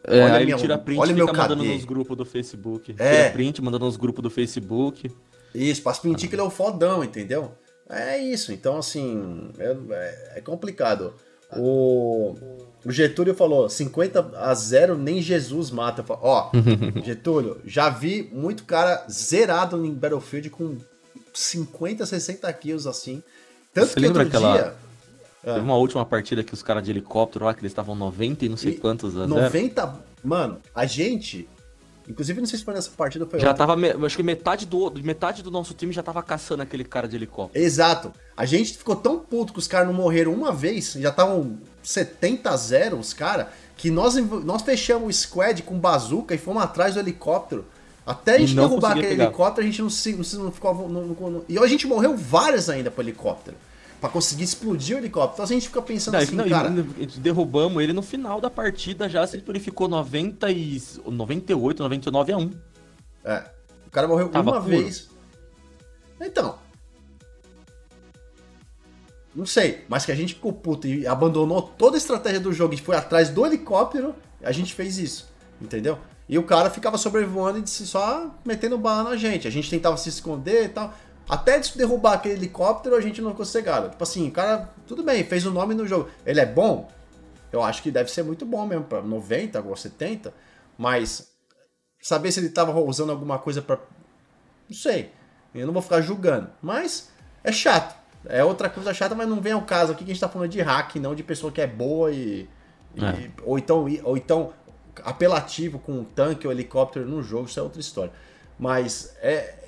S2: é, olha aí minha, tira print olha e fica mandando nos grupos do Facebook. É. Tira print, mandando nos grupos do Facebook.
S1: Isso, pra mentir que ele é o fodão, entendeu? É isso, então assim, é, é, é complicado. O, o, Getúlio falou: 50 a 0 nem Jesus mata. Falo, Ó, Getúlio, já vi muito cara zerado em Battlefield com 50, 60 kills assim. Tanto Você que
S2: lembra aquela... dia é. Teve uma última partida que os caras de helicóptero lá, que eles estavam 90 e não sei e quantos a
S1: 90? Zero. Mano, a gente. Inclusive, não sei se foi nessa partida foi
S2: Já outra. tava. Acho que metade do, metade do nosso time já tava caçando aquele cara de helicóptero.
S1: Exato. A gente ficou tão puto que os caras não morreram uma vez, já estavam 70 a 0 os caras, que nós, nós fechamos o squad com bazuca e fomos atrás do helicóptero. Até a gente derrubar aquele pegar. helicóptero, a gente não, não, não ficou. Não, não, e a gente morreu várias ainda pro helicóptero para conseguir explodir o helicóptero. Então a gente fica pensando não, assim, não, cara...
S2: Derrubamos ele no final da partida já, se ele ficou 90 e... 98, 99 a 1.
S1: É. O cara morreu Tava uma puro. vez. Então... Não sei, mas que a gente ficou puto e abandonou toda a estratégia do jogo e foi atrás do helicóptero, a gente fez isso, entendeu? E o cara ficava sobrevoando e só metendo bala na gente. A gente tentava se esconder e tal. Até derrubar aquele helicóptero, a gente não ficou cegado. Tipo assim, o cara, tudo bem, fez o um nome no jogo. Ele é bom? Eu acho que deve ser muito bom mesmo, para 90 ou 70. Mas saber se ele tava usando alguma coisa para Não sei. Eu não vou ficar julgando. Mas é chato. É outra coisa chata, mas não vem ao caso aqui que a gente tá falando de hack, não de pessoa que é boa e, E, é. ou, então, ou então apelativo com um tanque ou helicóptero no jogo, isso é outra história. Mas é,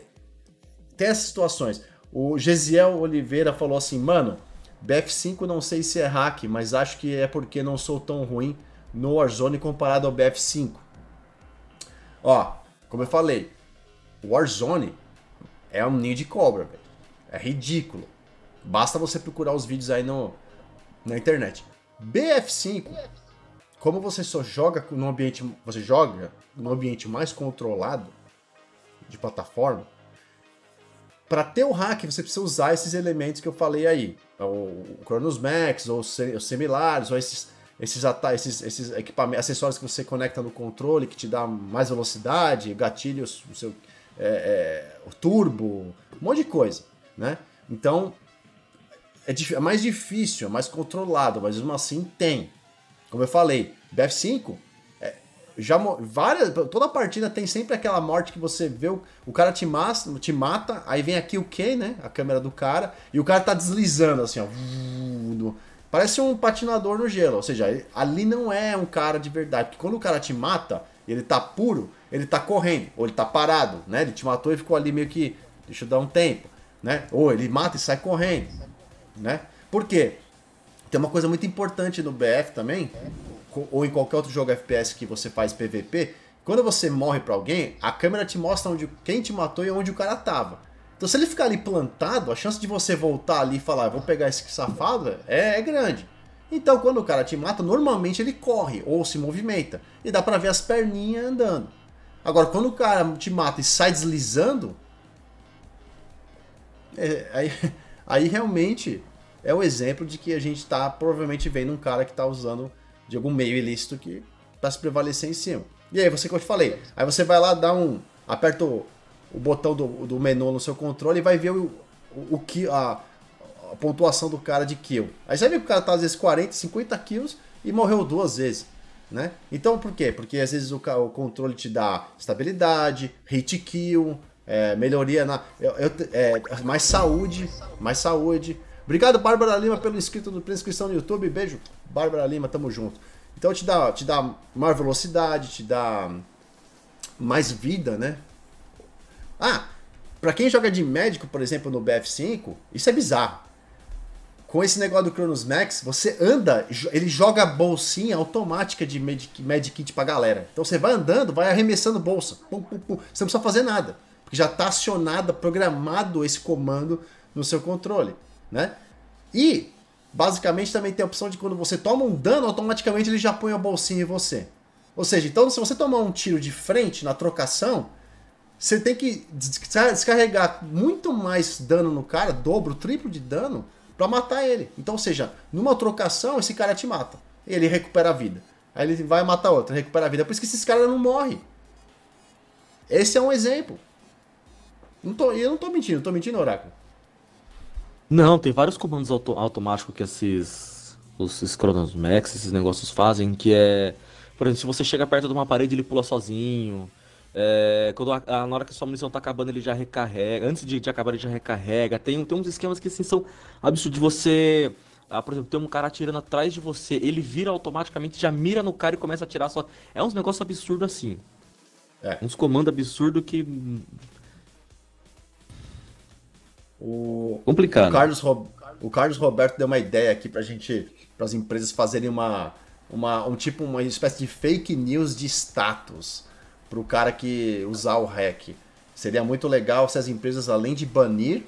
S1: tem essas situações. O Gesiel Oliveira falou assim, mano, BF5 não sei se é hack, mas acho que é porque não sou tão ruim no Warzone comparado ao BF5. Ó, como eu falei, o Warzone é um ninho de cobra, velho. É ridículo. Basta você procurar os vídeos aí no, na internet. BF5, como você só joga no ambiente, você joga no ambiente mais controlado de plataforma, para ter o hack você precisa usar esses elementos que eu falei aí, o Chronos Max ou os similares ou esses esses, esses, esses equipamentos, acessórios que você conecta no controle, que te dá mais velocidade, gatilhos, o seu é, é, o turbo, um monte de coisa, né? Então é, é, mais difícil, é mais controlado, mas mesmo assim tem. Como eu falei, BF5 é, já várias, toda partida tem sempre aquela morte que você vê o, o cara te mata, te mata, aí vem aqui o Ken, né? A câmera do cara e o cara tá deslizando assim, ó. Parece um patinador no gelo, ou seja, ali não é um cara de verdade, porque quando o cara te mata, ele tá puro, ele tá correndo, ou ele tá parado, né? Ele te matou e ficou ali meio que, deixa eu dar um tempo, né? Ou ele mata e sai correndo, né? Por quê? Tem uma coisa muito importante no BF também, ou em qualquer outro jogo FPS que você faz PVP, quando você morre para alguém, a câmera te mostra onde quem te matou e onde o cara tava. Então se ele ficar ali plantado, a chance de você voltar ali e falar, vou pegar esse safado, é, é grande. Então quando o cara te mata, normalmente ele corre ou se movimenta. E dá pra ver as perninhas andando. Agora, quando o cara te mata e sai deslizando, é, aí, aí realmente é o exemplo de que a gente está provavelmente vendo um cara que está usando de algum meio ilícito que para se prevalecer em cima. E aí, você, como eu te falei, aí você vai lá, dá um. aperta o, o botão do, do menu no seu controle e vai ver o, o, o que. A, a pontuação do cara de kill. Aí você vê que o cara tá às vezes 40, 50 kills e morreu duas vezes. Né? Então por quê? Porque às vezes o, o controle te dá estabilidade, hit kill, é, melhoria na. Eu, eu, é, mais saúde, mais saúde. Obrigado, Bárbara Lima, pelo inscrito pela inscrição no YouTube. Beijo, Bárbara Lima, tamo junto. Então te dá, te dá maior velocidade, te dá mais vida, né? Ah, para quem joga de médico, por exemplo, no BF5, isso é bizarro com esse negócio do Cronos Max, você anda, ele joga bolsinha automática de Medikit med pra galera. Então você vai andando, vai arremessando bolsa. Pum, pum, pum. Você não precisa fazer nada. Porque já está acionado, programado esse comando no seu controle. Né? E, basicamente, também tem a opção de quando você toma um dano, automaticamente ele já põe a bolsinha em você. Ou seja, então se você tomar um tiro de frente na trocação, você tem que descarregar muito mais dano no cara, dobro, triplo de dano, para matar ele. Então, ou seja, numa trocação, esse cara te mata. Ele recupera a vida. Aí ele vai matar outro, recupera a vida. Por isso que esses caras não morrem. Esse é um exemplo. Não tô, eu não tô mentindo, tô mentindo, Oráculo.
S2: Não, tem vários comandos auto, automáticos que esses. Os Chronos Max, esses negócios fazem, que é. Por exemplo, se você chega perto de uma parede, ele pula sozinho. É, quando a, a, na hora que a sua munição tá acabando, ele já recarrega. Antes de, de acabar, ele já recarrega. Tem, tem uns esquemas que assim, são absurdos. De você. Ah, por exemplo, tem um cara atirando atrás de você, ele vira automaticamente, já mira no cara e começa a atirar só. É uns negócios absurdos assim. É. Uns comandos absurdos que.
S1: O, Complicado. O Carlos, o Carlos Roberto deu uma ideia aqui pra gente, para as empresas fazerem uma, uma, um tipo, uma espécie de fake news de status para o cara que usar o hack. Seria muito legal se as empresas, além de banir,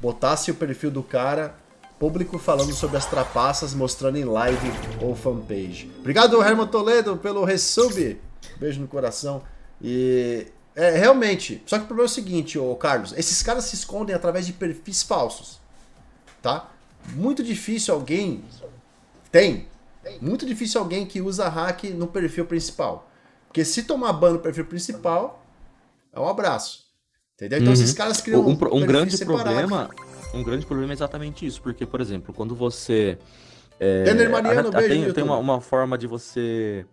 S1: botasse o perfil do cara público falando sobre as trapaças, mostrando em live ou fanpage. Obrigado, Herman Toledo, pelo resub. Beijo no coração. E é realmente. Só que o problema é o seguinte, ô Carlos: esses caras se escondem através de perfis falsos. Tá? Muito difícil alguém. Tem. Muito difícil alguém que usa hack no perfil principal. Porque se tomar ban no perfil principal, é um abraço. Entendeu? Então uhum. esses caras criam
S2: um, um, um grande problema. Um grande problema é exatamente isso, porque, por exemplo, quando você. É, Mariano, a, a, beijo, tem, tem uma, uma, forma de você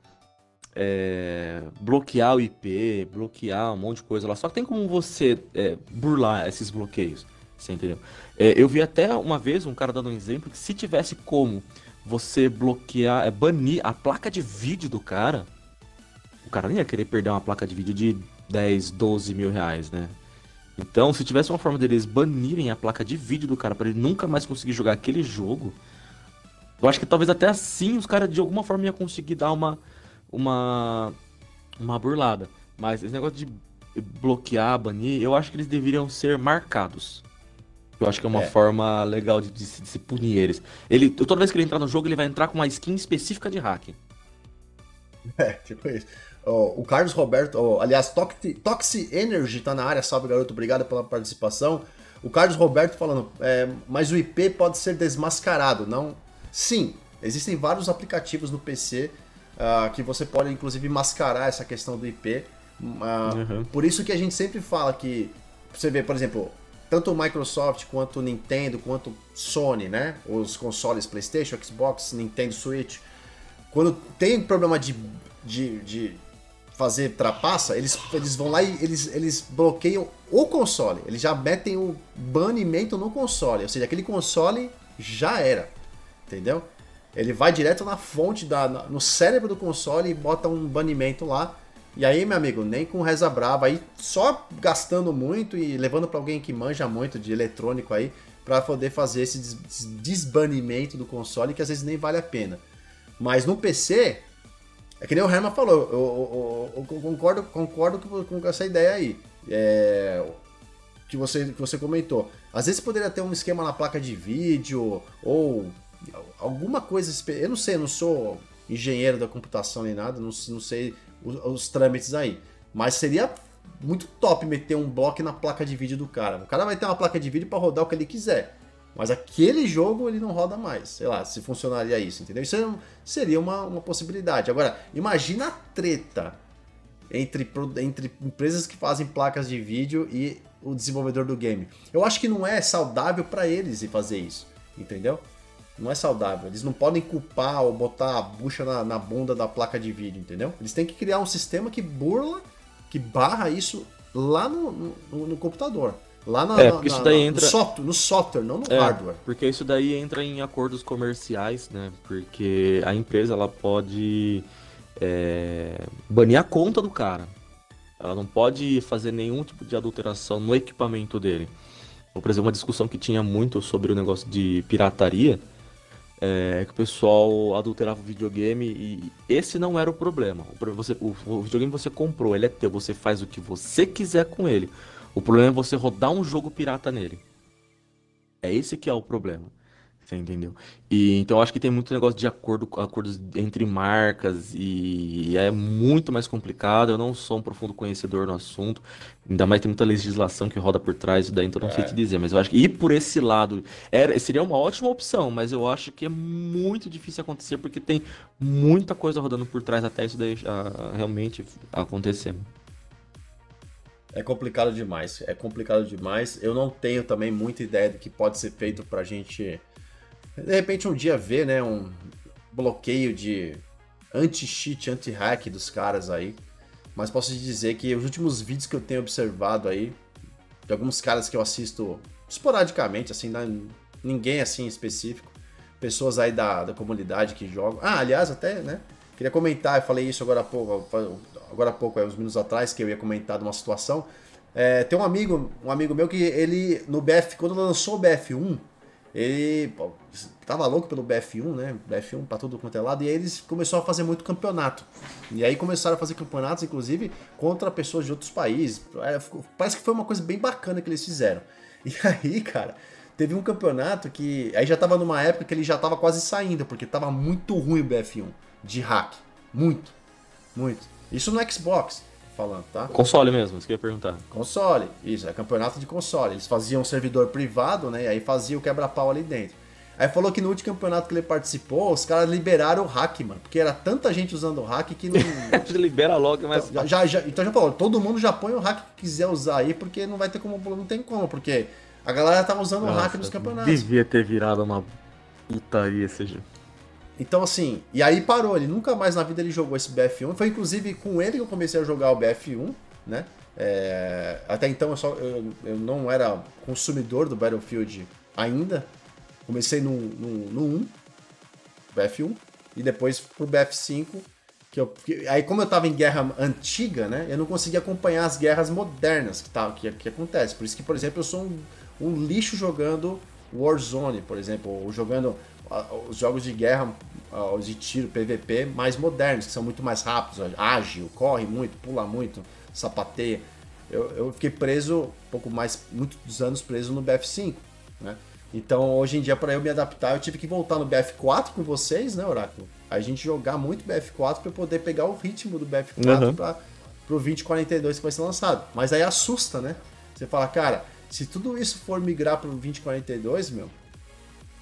S2: é, bloquear o IP, bloquear um monte de coisa lá. Só que tem como você é, burlar esses bloqueios. Você entendeu? É, eu vi até uma vez um cara dando um exemplo que se tivesse como você bloquear, é banir a placa de vídeo do cara, o cara nem ia querer perder uma placa de vídeo de 10, 12 mil reais, né? Então, se tivesse uma forma deles banirem a placa de vídeo do cara para ele nunca mais conseguir jogar aquele jogo, eu acho que talvez até assim os caras de alguma forma iam conseguir dar uma uma uma burlada. Mas esse negócio de bloquear, banir, eu acho que eles deveriam ser marcados. Eu acho que é uma é. forma legal de, de, de, se punir eles. Ele, toda vez que ele entrar no jogo, ele vai entrar com uma skin específica de hack.
S1: É, tipo isso. Oh, o Carlos Roberto, oh, aliás, Toxi, Toxi Energy tá na área, salve garoto, obrigado pela participação. O Carlos Roberto falando, é, mas o IP pode ser desmascarado, não? Sim, existem vários aplicativos no PC uh, ah, que você pode inclusive mascarar essa questão do IP. Uh, uhum. Por isso que a gente sempre fala que, você vê, por exemplo, tanto o Microsoft quanto o Nintendo, quanto Sony, né? Os consoles PlayStation, Xbox, Nintendo Switch. Quando tem problema de, de, de fazer trapaça, eles, eles vão lá e eles, eles bloqueiam o console. Eles já metem o banimento no console. Ou seja, aquele console já era. Entendeu? Ele vai direto na fonte, da, no cérebro do console e bota um banimento lá. E aí, meu amigo, nem com reza brava, aí só gastando muito e levando para alguém que manja muito de eletrônico aí, para poder fazer esse desbanimento do console, que às vezes nem vale a pena. Mas no PC, é que nem o Herman falou, eu, eu, eu, eu concordo, concordo com, essa ideia aí. É, que você, que você comentou. Às vezes poderia ter um esquema na placa de vídeo, ou alguma coisa. Eu não sei, eu não sou engenheiro da computação nem nada, não, não sei os, os trâmites aí. Mas seria muito top meter um bloco na placa de vídeo do cara. O cara vai ter uma placa de vídeo para rodar o que ele quiser. Mas aquele jogo ele não roda mais. Sei lá, se funcionaria isso, entendeu? Isso seria uma, uma possibilidade. Agora, imagina a treta entre, entre empresas que fazem placas de vídeo e o desenvolvedor do game. Eu acho que não é saudável para eles fazer isso, entendeu? Não é saudável. Eles não podem culpar ou botar a bucha na, na bunda da placa de vídeo, entendeu? Eles têm que criar um sistema que burla, que barra isso lá no, no, no computador. Lá na,
S2: é, porque na, isso daí entra...
S1: no, software, no software, não no é, hardware.
S2: Porque isso daí entra em acordos comerciais, né? Porque a empresa ela pode é, banir a conta do cara. Ela não pode fazer nenhum tipo de adulteração no equipamento dele. Ou, por exemplo, uma discussão que tinha muito sobre o negócio de pirataria é, que o pessoal adulterava o videogame e esse não era o problema. Você, o, o, videogame você comprou, ele é teu, você faz o que você quiser com ele. O problema é você rodar um jogo pirata nele. É esse que é o problema. Você entendeu? E então eu acho que tem muito negócio de acordo, acordos entre marcas e é muito mais complicado. Eu não sou um profundo conhecedor no assunto. Ainda mais tem muita legislação que roda por trás daí, então não é. sei te dizer. Mas eu acho que ir por esse lado era, seria uma ótima opção, mas eu acho que é muito difícil acontecer porque tem muita coisa rodando por trás até isso daí a, realmente acontecer.
S1: É complicado demais, é complicado demais. Eu não tenho também muita ideia do que pode ser feito pra gente de repente um dia ver, né, um bloqueio de anti-cheat, anti-hack dos caras aí. Mas posso te dizer que os últimos vídeos que eu tenho observado aí, de alguns caras que eu assisto esporadicamente, assim, ninguém assim específico, pessoas aí da, da comunidade que jogam. Ah, aliás, até, né, queria comentar, eu falei isso agora há pouco, agora há pouco, uns minutos atrás, que eu ia comentar de uma situação. É, tem um amigo, um amigo meu que ele, no BF, quando lançou o BF1, ele tava louco pelo BF1, né? BF1 para tudo quanto é lado, e aí eles começaram a fazer muito campeonato. E aí começaram a fazer campeonatos, inclusive, contra pessoas de outros países. É, parece que foi uma coisa bem bacana que eles fizeram. E aí, cara, teve um campeonato que. Aí já tava numa época que ele já tava quase saindo, porque tava muito ruim o BF1 de hack. Muito. Muito. Isso no Xbox falando, tá?
S2: Console mesmo, isso que eu ia perguntar.
S1: Console, isso, é campeonato de console. Eles faziam um servidor privado, né? E aí fazia o quebra-pau ali dentro. Aí falou que no último campeonato que ele participou, os caras liberaram o hack, mano. Porque era tanta gente usando o hack que não.
S2: Libera logo, mas.
S1: Então já, já, então já falou, todo mundo já põe o hack que quiser usar aí, porque não vai ter como. Não tem como, porque a galera tava usando Nossa, o hack nos campeonatos.
S2: Devia ter virado uma putaria esse jogo.
S1: Então, assim, e aí parou, ele nunca mais na vida ele jogou esse BF1. Foi inclusive com ele que eu comecei a jogar o BF1, né? É, até então eu, só, eu, eu, não era consumidor do Battlefield ainda. Comecei no, no, no 1. BF1 e depois pro BF5, que eu, que, aí como eu tava em guerra antiga, né, eu não conseguia acompanhar as guerras modernas que, tá, que, que acontece. Por isso que, por exemplo, eu sou um, um lixo jogando Warzone, por exemplo, ou jogando uh, os jogos de guerra, uh, de tiro, PVP, mais modernos, que são muito mais rápidos, ágil, corre muito, pula muito, sapateia. Eu, eu fiquei preso, um pouco mais, muitos anos preso no BF5, né? Então, hoje em dia, para eu me adaptar, eu tive que voltar no BF4 com vocês, né, Oráculo? A gente jogar muito BF4 para poder pegar o ritmo do BF4 uhum. para pro 2042 que vai ser lançado. Mas aí assusta, né? Você fala, cara, se tudo isso for migrar pro 2042, meu,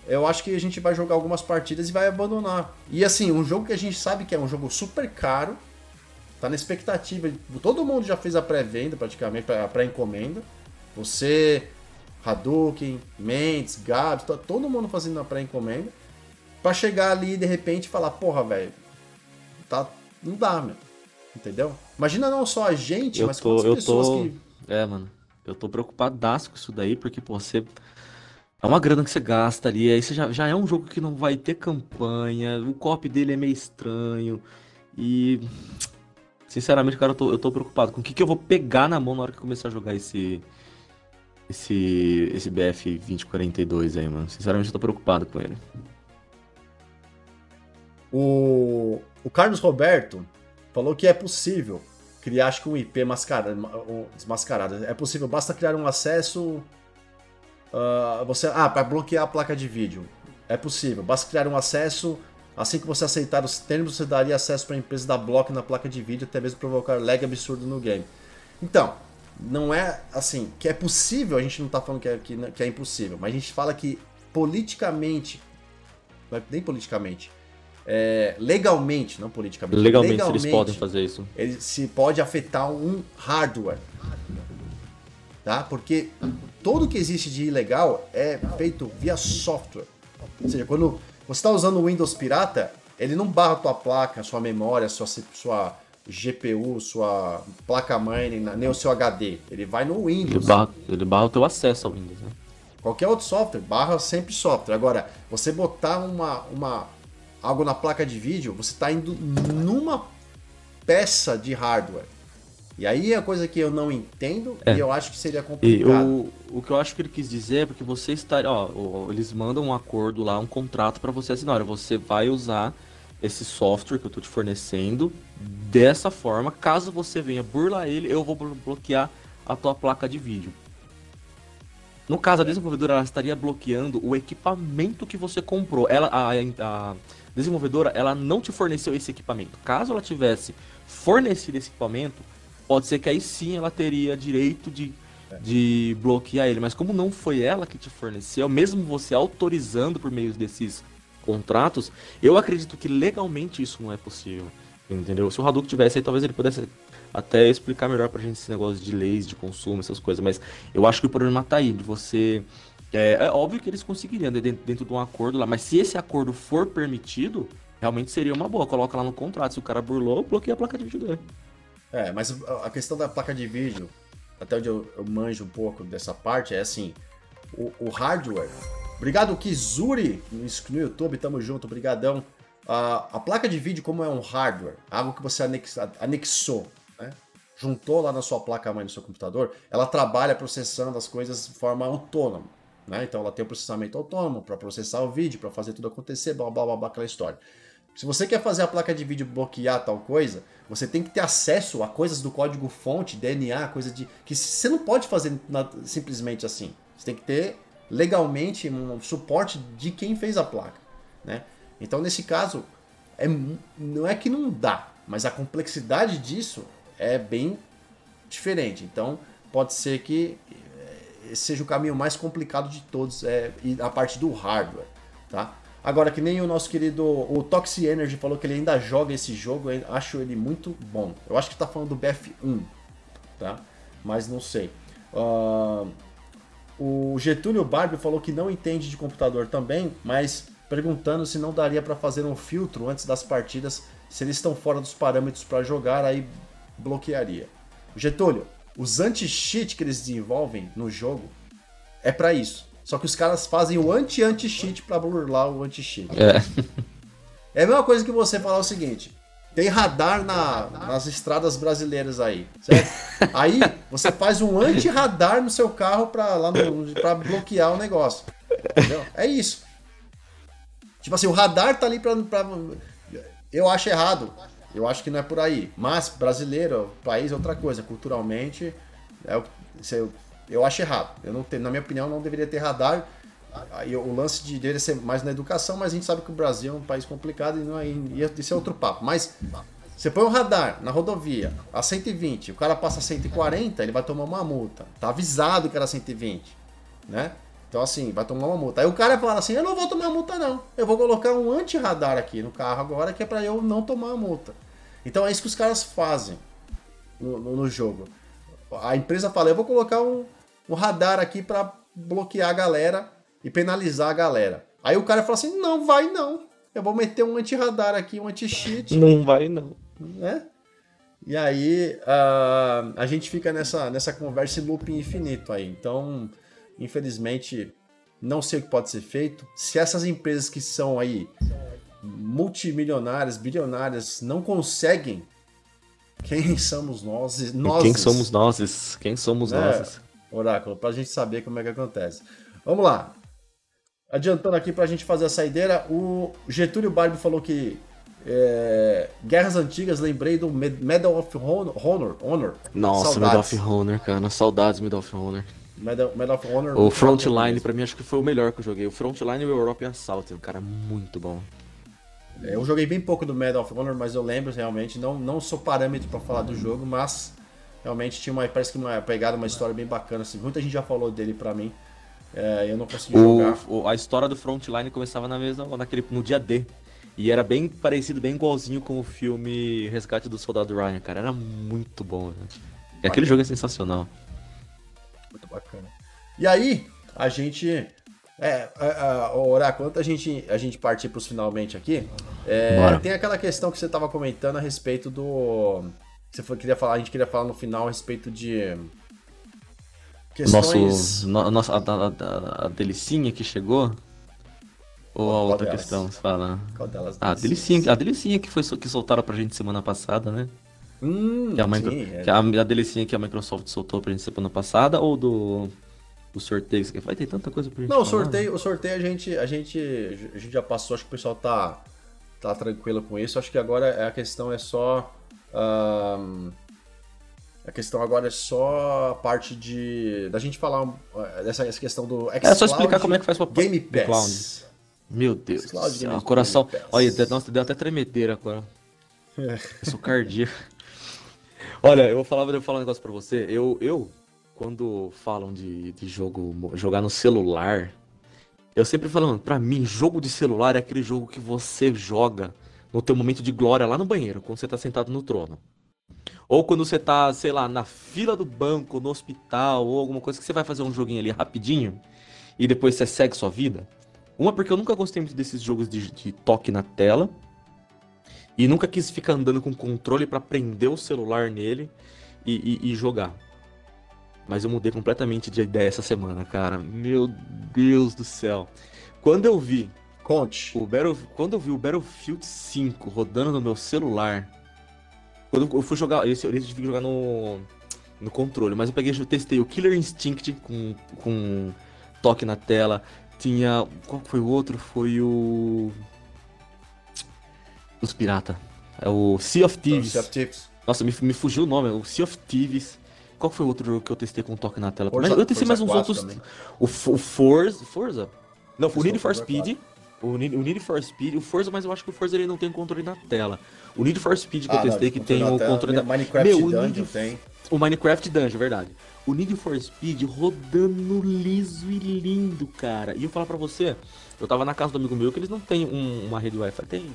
S1: eu acho que a gente vai jogar algumas partidas e vai abandonar. E assim, um jogo que a gente sabe que é um jogo super caro, tá na expectativa. Todo mundo já fez a pré-venda, praticamente, a pré-encomenda. Você Hadouken, Mendes, Gabs, tá todo mundo fazendo a pré-encomenda. Pra chegar ali e de repente falar, porra, velho, tá, não dá, meu. Entendeu? Imagina não só a gente,
S2: eu
S1: mas
S2: tô, eu pessoas tô... que. É, mano. Eu tô preocupadaço com isso daí, porque, pô, você. É uma grana que você gasta ali, aí você já, já é um jogo que não vai ter campanha, o copy dele é meio estranho. E. Sinceramente, cara, eu tô, eu tô preocupado com o que, que eu vou pegar na mão na hora que começar a jogar esse, esse, esse BF 2042 aí, mano. Sinceramente, eu tô preocupado com ele.
S1: O, o Carlos Roberto falou que é possível criar, acho que um IP mascarado, desmascarado. É possível, basta criar um acesso. Uh, você, ah, para bloquear a placa de vídeo. É possível, basta criar um acesso. Assim que você aceitar os termos, você daria acesso para a empresa dar bloco na placa de vídeo, até mesmo provocar lag absurdo no game. Então, não é assim, que é possível, a gente não está falando que é, que, que, é impossível, mas a gente fala que politicamente, é nem politicamente, é, legalmente, não politicamente,
S2: legalmente, legalmente eles podem fazer isso.
S1: Ele se pode afetar um hardware, tá? Porque tudo que existe de ilegal é feito via software. Ou seja, quando você está usando o Windows pirata, ele não barra a tua placa, sua memória, sua, sua GPU, sua placa-mãe, nem o seu HD. Ele vai no Windows.
S2: Ele barra, ele barra o teu acesso ao Windows, né?
S1: Qualquer outro software, barra sempre software. Agora, você botar uma, uma, algo na placa de vídeo, você está indo numa peça de hardware. E aí é a coisa que eu não entendo é. e eu acho que seria complicado.
S2: O, o, que eu acho que ele quis dizer é porque você está. Ó, eles mandam um acordo lá, um contrato para você assinar. Você vai usar esse software que eu estou te fornecendo dessa forma. Caso você venha burlar ele, eu vou bloquear a tua placa de vídeo. No caso, a desenvolvedora ela estaria bloqueando o equipamento que você comprou. Ela, a, a desenvolvedora ela não te forneceu esse equipamento. Caso ela tivesse fornecido esse equipamento, pode ser que aí sim ela teria direito de, de bloquear ele. Mas como não foi ela que te forneceu, mesmo você autorizando por meio desses contratos, eu acredito que legalmente isso não é possível. Entendeu? Se o Hadouken tivesse aí, talvez ele pudesse até explicar melhor pra gente esse negócio de leis de consumo, essas coisas. Mas eu acho que o problema tá aí, de você. É, é óbvio que eles conseguiriam dentro, dentro de um acordo lá, mas se esse acordo for permitido, realmente seria uma boa. Coloca lá no contrato. Se o cara burlou, bloqueia a placa de vídeo dele.
S1: É, mas a questão da placa de vídeo, até onde eu, eu manjo um pouco dessa parte, é assim: o, o hardware Obrigado, Kizuri, no YouTube, tamo junto, obrigadão. Uh, a placa de vídeo, como é um hardware, algo que você anexou, né? juntou lá na sua placa-mãe no seu computador, ela trabalha processando as coisas de forma autônoma. Né? Então ela tem um processamento autônomo para processar o vídeo, para fazer tudo acontecer, blá, blá blá blá aquela história. Se você quer fazer a placa de vídeo bloquear tal coisa, você tem que ter acesso a coisas do código fonte, DNA, coisa de que você não pode fazer simplesmente assim. Você tem que ter legalmente um suporte de quem fez a placa, né? Então nesse caso é, não é que não dá, mas a complexidade disso é bem diferente. Então pode ser que eh, seja o caminho mais complicado de todos é a parte do hardware, tá? Agora que nem o nosso querido o Toxi Energy falou que ele ainda joga esse jogo, eu acho ele muito bom. Eu acho que está falando do BF1, tá? Mas não sei. Uh, o Getúlio Barbie falou que não entende de computador também, mas perguntando se não daria para fazer um filtro antes das partidas, se eles estão fora dos parâmetros para jogar, aí bloquearia. Getúlio, os anti-cheat que eles desenvolvem no jogo é para isso. Só que os caras fazem o anti-anti-cheat para burlar o anti-cheat. É. É a mesma coisa que você falar o seguinte: tem radar na, nas estradas brasileiras aí, certo? Aí você faz um anti-radar no seu carro para lá para bloquear o negócio. Entendeu? É isso. Tipo assim, o radar tá ali pra, pra. Eu acho errado. Eu acho que não é por aí. Mas brasileiro, país é outra coisa. Culturalmente, é, eu, eu acho errado. Eu não tenho, na minha opinião, não deveria ter radar. O lance de deveria ser mais na educação, mas a gente sabe que o Brasil é um país complicado e não é, e isso é outro papo. Mas você põe um radar na rodovia a 120, o cara passa a 140, ele vai tomar uma multa. Tá avisado que era 120, né? Então, assim, vai tomar uma multa. Aí o cara fala assim: eu não vou tomar multa, não. Eu vou colocar um anti-radar aqui no carro agora, que é para eu não tomar a multa. Então é isso que os caras fazem no, no, no jogo. A empresa fala: eu vou colocar um, um radar aqui para bloquear a galera e penalizar a galera. Aí o cara fala assim: não vai não. Eu vou meter um anti-radar aqui, um anti-cheat.
S2: Não vai não.
S1: Né? E aí uh, a gente fica nessa, nessa conversa em loop infinito aí. Então Infelizmente, não sei o que pode ser feito. Se essas empresas que são aí multimilionárias, bilionárias, não conseguem, quem somos nós?
S2: nós quem somos nós? Quem somos é, nós?
S1: Oráculo, para a gente saber como é que acontece. Vamos lá. Adiantando aqui para a gente fazer a saideira, o Getúlio Barbie falou que é, Guerras Antigas, lembrei do Medal of Honor. Honor.
S2: Nossa, Saudades. Medal of Honor, cara. Saudades Medal of Honor.
S1: Medal, Medal of Honor.
S2: O Frontline, pra mim, acho que foi o melhor que eu joguei. O Frontline e o European Assault, cara, muito bom.
S1: É, eu joguei bem pouco do Medal of Honor, mas eu lembro realmente. Não, não sou parâmetro para falar do jogo, mas realmente tinha uma, parece que uma pegada, uma história bem bacana. Assim. Muita gente já falou dele pra mim. É, eu não consegui o, jogar.
S2: O, a história do Frontline começava na mesma, naquele, no dia D. E era bem parecido, bem igualzinho com o filme Resgate do Soldado Ryan, cara. Era muito bom, né? E aquele jogo é sensacional.
S1: Muito bacana. E aí, a gente. É, a, Oráculo, antes a gente, a gente partir para os finalmente aqui, é, tem aquela questão que você estava comentando a respeito do. Você foi, queria falar, a gente queria falar no final a respeito de.
S2: Questões... Nosso, no, nossa, a, a, a, delicinha que chegou? Ou a outra delas? questão, você fala?
S1: Qual delas?
S2: Ah, a delicinha, a delicinha que, foi, que soltaram pra gente semana passada, né?
S1: Hum,
S2: que, a, micro... sim, é. que a, a delicinha que a Microsoft soltou pra gente semana passada ou do, do sorteio que você Vai ter tanta coisa pra gente
S1: Não,
S2: falar, o
S1: sorteio, né? o sorteio a gente, a gente a gente já passou, acho que o pessoal tá tá tranquilo com isso. Acho que agora é, a questão é só um, a questão agora é só a parte de da gente falar dessa essa questão do
S2: Xcloud, É só explicar como é que faz pra
S1: Game Pass.
S2: Meu Deus. Xcloud, Game coração. Game Olha, nossa, deu até tremedeira agora. É. Eu sou cardíaco. Olha, eu vou falar, eu vou falar um negócio pra você. Eu, eu quando falam de, de jogo, jogar no celular, eu sempre falo, pra mim, jogo de celular é aquele jogo que você joga no teu momento de glória lá no banheiro, quando você tá sentado no trono. Ou quando você tá, sei lá, na fila do banco, no hospital, ou alguma coisa que você vai fazer um joguinho ali rapidinho e depois você segue sua vida. Uma, porque eu nunca gostei muito desses jogos de, de toque na tela. E nunca quis ficar andando com controle para prender o celular nele e, e, e, jogar. Mas eu mudei completamente de ideia essa semana, cara. Meu Deus do céu. Quando eu vi.
S1: Conte.
S2: O Battle, quando eu vi o Battlefield 5 rodando no meu celular. Quando eu fui jogar. Esse eu tive que jogar no. No controle. Mas eu peguei e testei o Killer Instinct com, com toque na tela. Tinha. Qual foi o outro? Foi o. Os pirata. É o Sea of Thieves.
S1: Sea of Thieves.
S2: Nossa, me, me fugiu o nome, o Sea of Thieves. Qual foi o outro jogo que eu testei com toque na tela? Forza, Mas eu testei mais uns outros. O, o Forza. Forza? Não, o Need for Speed. O Need, o Need for Speed, o Forza, mas eu acho que o Forza ele não tem controle na tela. O Need for Speed que ah, eu testei, não, que tem o controle da.
S1: Minecraft Meu, Dungeon Need... tem.
S2: O Minecraft Dungeon, verdade. O Need for Speed rodando liso e lindo, cara. E eu falar pra você, eu tava na casa do amigo meu que eles não têm um, uma rede Wi-Fi. Tem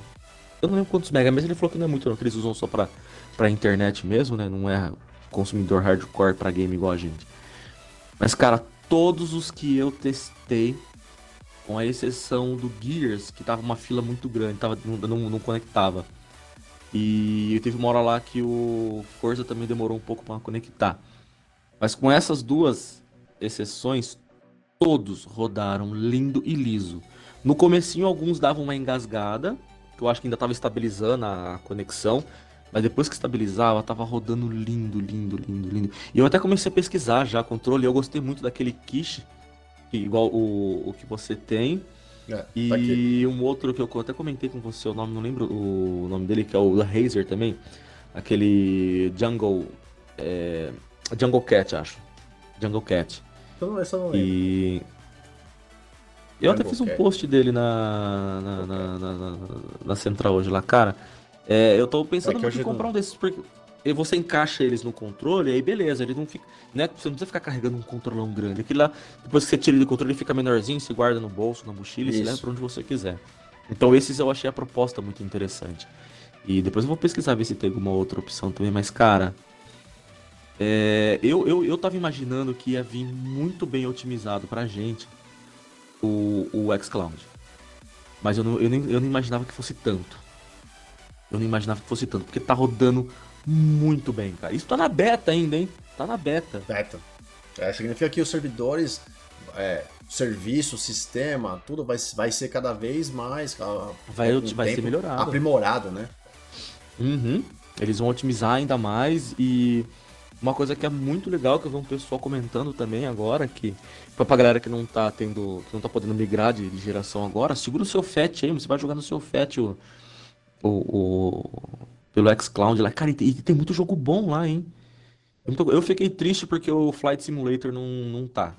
S2: eu não lembro quantos mega, mas ele falou que não é muito não, que eles usam só pra, pra internet mesmo, né? Não é consumidor hardcore pra game igual a gente. Mas, cara, todos os que eu testei, com a exceção do Gears, que tava uma fila muito grande, tava, não, não, não conectava. E teve uma hora lá que o Forza também demorou um pouco para conectar. Mas com essas duas exceções, todos rodaram lindo e liso. No comecinho alguns davam uma engasgada, eu acho que ainda tava estabilizando a conexão. Mas depois que estabilizava, tava rodando lindo, lindo, lindo, lindo. E eu até comecei a pesquisar já controle. Eu gostei muito daquele quiche, igual o, o que você tem. É, tá e um outro que eu até comentei com você, o nome, não lembro o nome dele, que é o Razer também. Aquele Jungle. É, Jungle Cat, acho. Jungle Cat.
S1: Então, essa não
S2: e. Eu até fiz um post dele na, na, na, na, na central hoje lá, cara. É, eu tô pensando é em comprar não... um desses, porque você encaixa eles no controle, aí beleza, ele não fica. Né, você não precisa ficar carregando um controlão grande. Aquele lá, depois que você tira ele do controle, ele fica menorzinho, você guarda no bolso, na mochila, Isso. e você leva pra onde você quiser. Então esses eu achei a proposta muito interessante. E depois eu vou pesquisar ver se tem alguma outra opção também, mas cara. É, eu, eu, eu tava imaginando que ia vir muito bem otimizado pra gente o, o xCloud. Mas eu não, eu, nem, eu não imaginava que fosse tanto. Eu não imaginava que fosse tanto, porque tá rodando muito bem, cara. Isso tá na beta ainda, hein? Tá na beta.
S1: Beta. É, significa que os servidores, é, serviço, sistema, tudo vai, vai ser cada vez mais.
S2: Vai, vai ser melhorado.
S1: Aprimorado, né?
S2: Uhum. Eles vão otimizar ainda mais e uma coisa que é muito legal que eu vi um pessoal comentando também agora que pra galera que não tá tendo, que não tá podendo migrar de, de geração agora, segura o seu FAT aí, você vai jogar no seu FAT o, o, o pelo xCloud lá. Cara, e tem, e tem muito jogo bom lá, hein? Eu fiquei triste porque o Flight Simulator não, não tá.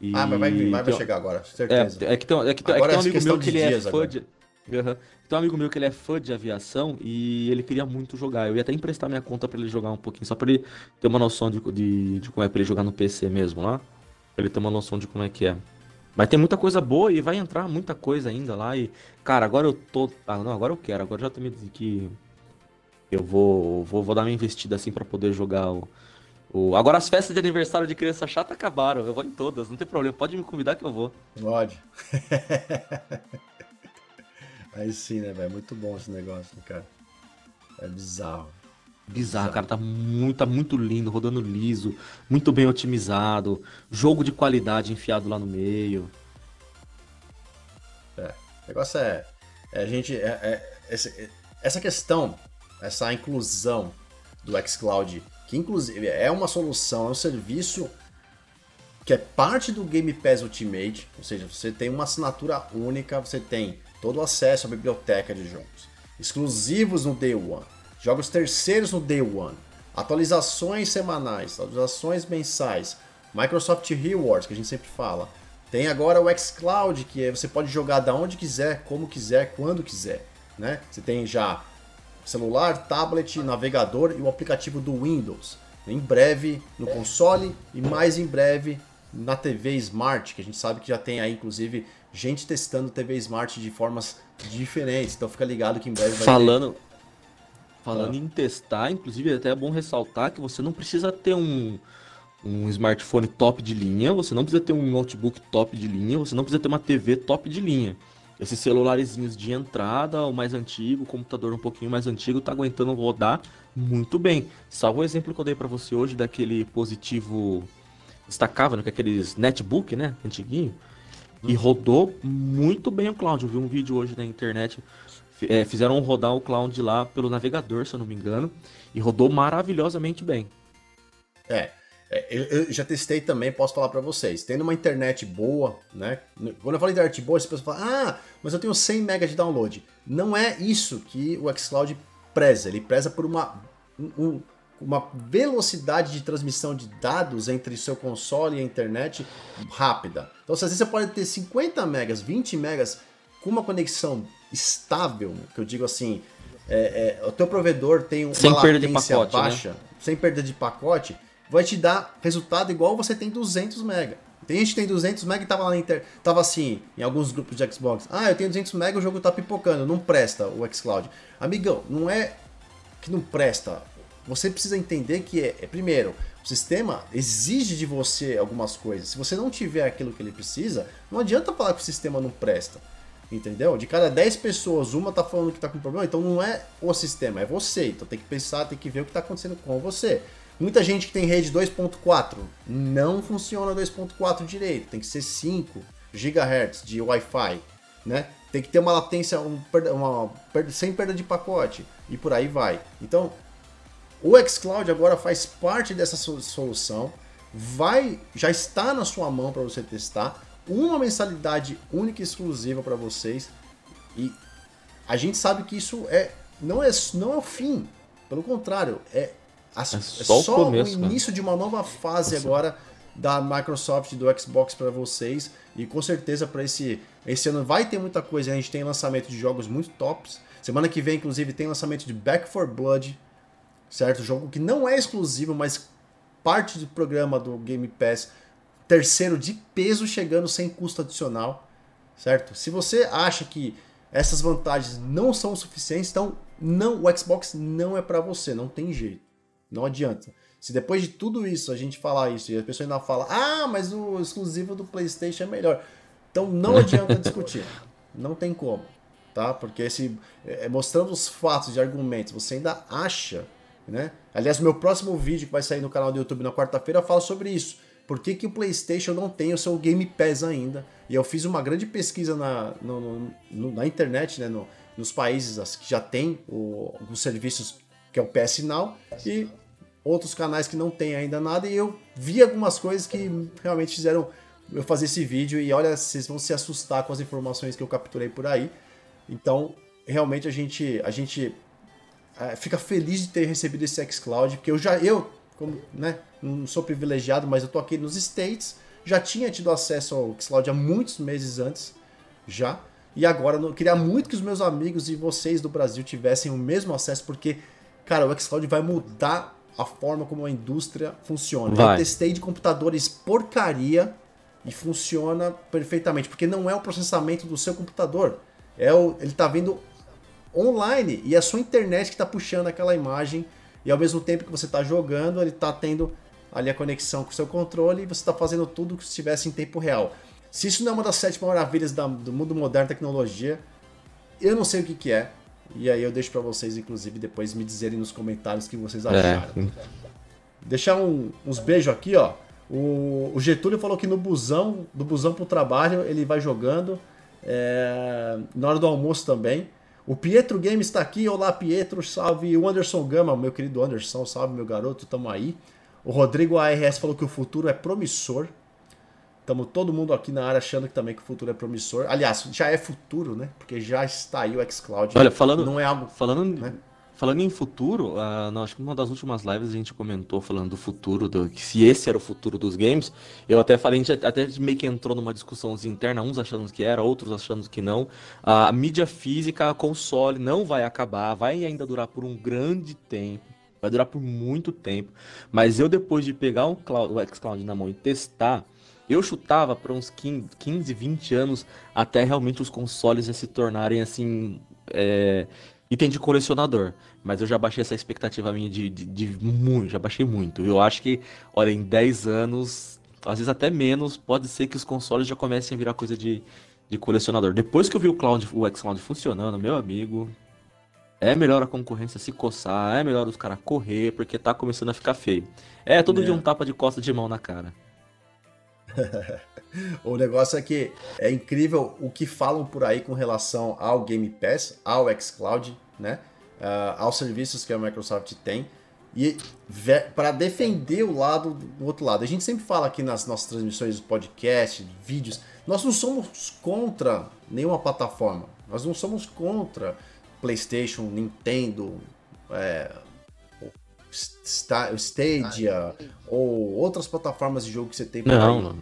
S1: E... Ah, mas vai vir, vai, vai chegar agora, certeza.
S2: É, é que tem, é que, é que tem um amigo meu que ele é fã de. Uhum. Tem um amigo meu que ele é fã de aviação e ele queria muito jogar. Eu ia até emprestar minha conta para ele jogar um pouquinho, só para ele ter uma noção de, de, de como é pra ele jogar no PC mesmo lá. Pra ele ter uma noção de como é que é. Mas tem muita coisa boa e vai entrar muita coisa ainda lá. E, cara, agora eu tô. Ah, não, agora eu quero. Agora já tô me que eu vou, vou, vou dar uma investida assim para poder jogar o, o. Agora as festas de aniversário de criança chata acabaram. Eu vou em todas, não tem problema. Pode me convidar que eu vou.
S1: Pode. Aí sim, né, velho? Muito bom esse negócio, cara. É bizarro.
S2: Bizarro, cara, tá muito, tá muito lindo, rodando liso, muito bem otimizado, jogo de qualidade enfiado lá no meio.
S1: É, o negócio é, é a gente, é, é, essa, essa questão, essa inclusão do xCloud, que inclusive é uma solução, é um serviço que é parte do Game Pass Ultimate, ou seja, você tem uma assinatura única, você tem todo o acesso à biblioteca de jogos, exclusivos no Day One jogos terceiros no Day One, atualizações semanais, atualizações mensais, Microsoft Rewards, que a gente sempre fala. Tem agora o xCloud, que você pode jogar da onde quiser, como quiser, quando quiser. Né? Você tem já celular, tablet, navegador e o aplicativo do Windows. Em breve no console e mais em breve na TV Smart, que a gente sabe que já tem aí, inclusive, gente testando TV Smart de formas diferentes. Então fica ligado que em breve vai
S2: Falando, ter... Falando ah. em testar, inclusive é até bom ressaltar que você não precisa ter um, um smartphone top de linha, você não precisa ter um notebook top de linha, você não precisa ter uma TV top de linha. Esses celularezinhos de entrada, o mais antigo, o computador um pouquinho mais antigo, tá aguentando rodar muito bem. Salvo o exemplo que eu dei para você hoje daquele positivo destacável, né, que é aqueles netbook, né, antiguinho. E uhum. rodou muito bem o cloud. Eu vi um vídeo hoje na internet é, fizeram rodar o Cloud lá pelo navegador, se eu não me engano, e rodou maravilhosamente bem.
S1: É eu, eu, já testei também, posso falar para vocês. Tendo uma internet boa, né? Quando eu falo internet boa, as pessoas falam, ah, mas eu tenho 100 MB de download. Não é isso que o xCloud preza. Ele preza por uma, um, uma velocidade de transmissão de dados entre o seu console e a internet rápida. Então, às vezes você pode ter 50 megas, 20 megas com uma conexão estável, que eu digo assim, é, é, o teu provedor tem uma
S2: sem latência pacote, né? baixa, né?
S1: sem perda de pacote, vai te dar resultado igual você tem 200 MB. Tem gente que tem 200 MB e tava lá na inter... tava assim, em alguns grupos de Xbox. Ah, eu tenho 200 MB, o jogo tá pipocando, não presta o xCloud. Amigão, não é que não presta. Você precisa entender que é, é primeiro, o sistema exige de você algumas coisas. Se você não tiver aquilo que ele precisa, não adianta falar que o sistema não presta. Entendeu? De cada 10 pessoas, uma tá falando que tá com problema, então não é o sistema, é você. Então tem que pensar, tem que ver o que tá acontecendo com você. Muita gente que tem rede 2.4 não funciona 2.4 direito, tem que ser 5 GHz de Wi-Fi, né? tem que ter uma latência um, uma, sem perda de pacote e por aí vai. Então, o xCloud agora faz parte dessa solução, vai, já está na sua mão para você testar, uma mensalidade única e exclusiva para vocês e a gente sabe que isso é não é não é o fim, pelo contrário, é, é só, é só o, começo, o início cara. de uma nova fase agora da Microsoft do Xbox para vocês e com certeza para esse esse ano vai ter muita coisa. A gente tem lançamento de jogos muito tops. Semana que vem, inclusive, tem lançamento de Back for Blood, certo? Jogo que não é exclusivo, mas parte do programa do Game Pass. Terceiro de peso chegando sem custo adicional, certo? Se você acha que essas vantagens não são suficientes, então não, o Xbox não é para você, não tem jeito. Não adianta. Se depois de tudo isso a gente falar isso e a pessoa ainda fala, ah, mas o exclusivo do PlayStation é melhor. Então não adianta discutir. Não tem como. Tá? Porque esse, é, mostrando os fatos e argumentos, você ainda acha. Né? Aliás, meu próximo vídeo que vai sair no canal do YouTube na quarta-feira fala sobre isso. Por que, que o PlayStation não tem o seu Game Pass ainda? E eu fiz uma grande pesquisa na, no, no, na internet, né? No, nos países que já tem o, os serviços que é o PS Now e outros canais que não tem ainda nada, e eu vi algumas coisas que realmente fizeram eu fazer esse vídeo, e olha, vocês vão se assustar com as informações que eu capturei por aí. Então, realmente a gente, a gente é, fica feliz de ter recebido esse xCloud, porque eu já, eu, como, né, não sou privilegiado, mas eu tô aqui nos States, já tinha tido acesso ao xCloud há muitos meses antes, já, e agora eu queria muito que os meus amigos e vocês do Brasil tivessem o mesmo acesso, porque, cara, o xCloud vai mudar a forma como a indústria funciona. Vai. Eu testei de computadores porcaria e funciona perfeitamente, porque não é o processamento do seu computador, é o, ele está vendo online e é a sua internet que está puxando aquela imagem e ao mesmo tempo que você está jogando, ele está tendo ali a conexão com o seu controle e você está fazendo tudo que se estivesse em tempo real. Se isso não é uma das sete maravilhas da, do mundo moderno tecnologia, eu não sei o que, que é. E aí eu deixo para vocês, inclusive, depois me dizerem nos comentários o que vocês é. acharam. É. Deixar um, uns beijos aqui, ó. O, o, Getúlio falou que no busão, do busão pro trabalho, ele vai jogando. É, na hora do almoço também. O Pietro Games está aqui. Olá, Pietro. Salve. O Anderson Gama, meu querido Anderson. Salve, meu garoto. Tamo aí. O Rodrigo ARS falou que o futuro é promissor. Estamos todo mundo aqui na área achando que também que o futuro é promissor. Aliás, já é futuro, né? Porque já está aí o xCloud.
S2: Olha, falando, não é algo, falando, né? falando em futuro, uh, não, acho que numa das últimas lives a gente comentou falando do futuro, do, que se esse era o futuro dos games. Eu até falei, a gente até meio que entrou numa discussão interna, uns achando que era, outros achando que não. A mídia física, a console não vai acabar, vai ainda durar por um grande tempo. Vai durar por muito tempo. Mas eu, depois de pegar o, cloud, o xCloud na mão e testar, eu chutava para uns 15, 20 anos até realmente os consoles se tornarem assim. É, item de colecionador. Mas eu já baixei essa expectativa minha de, de, de, muito, já baixei muito. Eu acho que, olha, em 10 anos, às vezes até menos, pode ser que os consoles já comecem a virar coisa de, de colecionador. Depois que eu vi o Cloud, o xCloud funcionando, meu amigo, é melhor a concorrência se coçar, é melhor os caras correr, porque tá começando a ficar feio. É todo é. dia um tapa de costa de mão na cara.
S1: o negócio é que é incrível o que falam por aí com relação ao Game Pass, ao xCloud, né? Uh, aos serviços que a Microsoft tem. E para defender o lado do outro lado. A gente sempre fala aqui nas nossas transmissões, podcast, vídeos, nós não somos contra nenhuma plataforma. Nós não somos contra PlayStation, Nintendo, é, Stadia ou outras plataformas de jogo que você tem não. Não.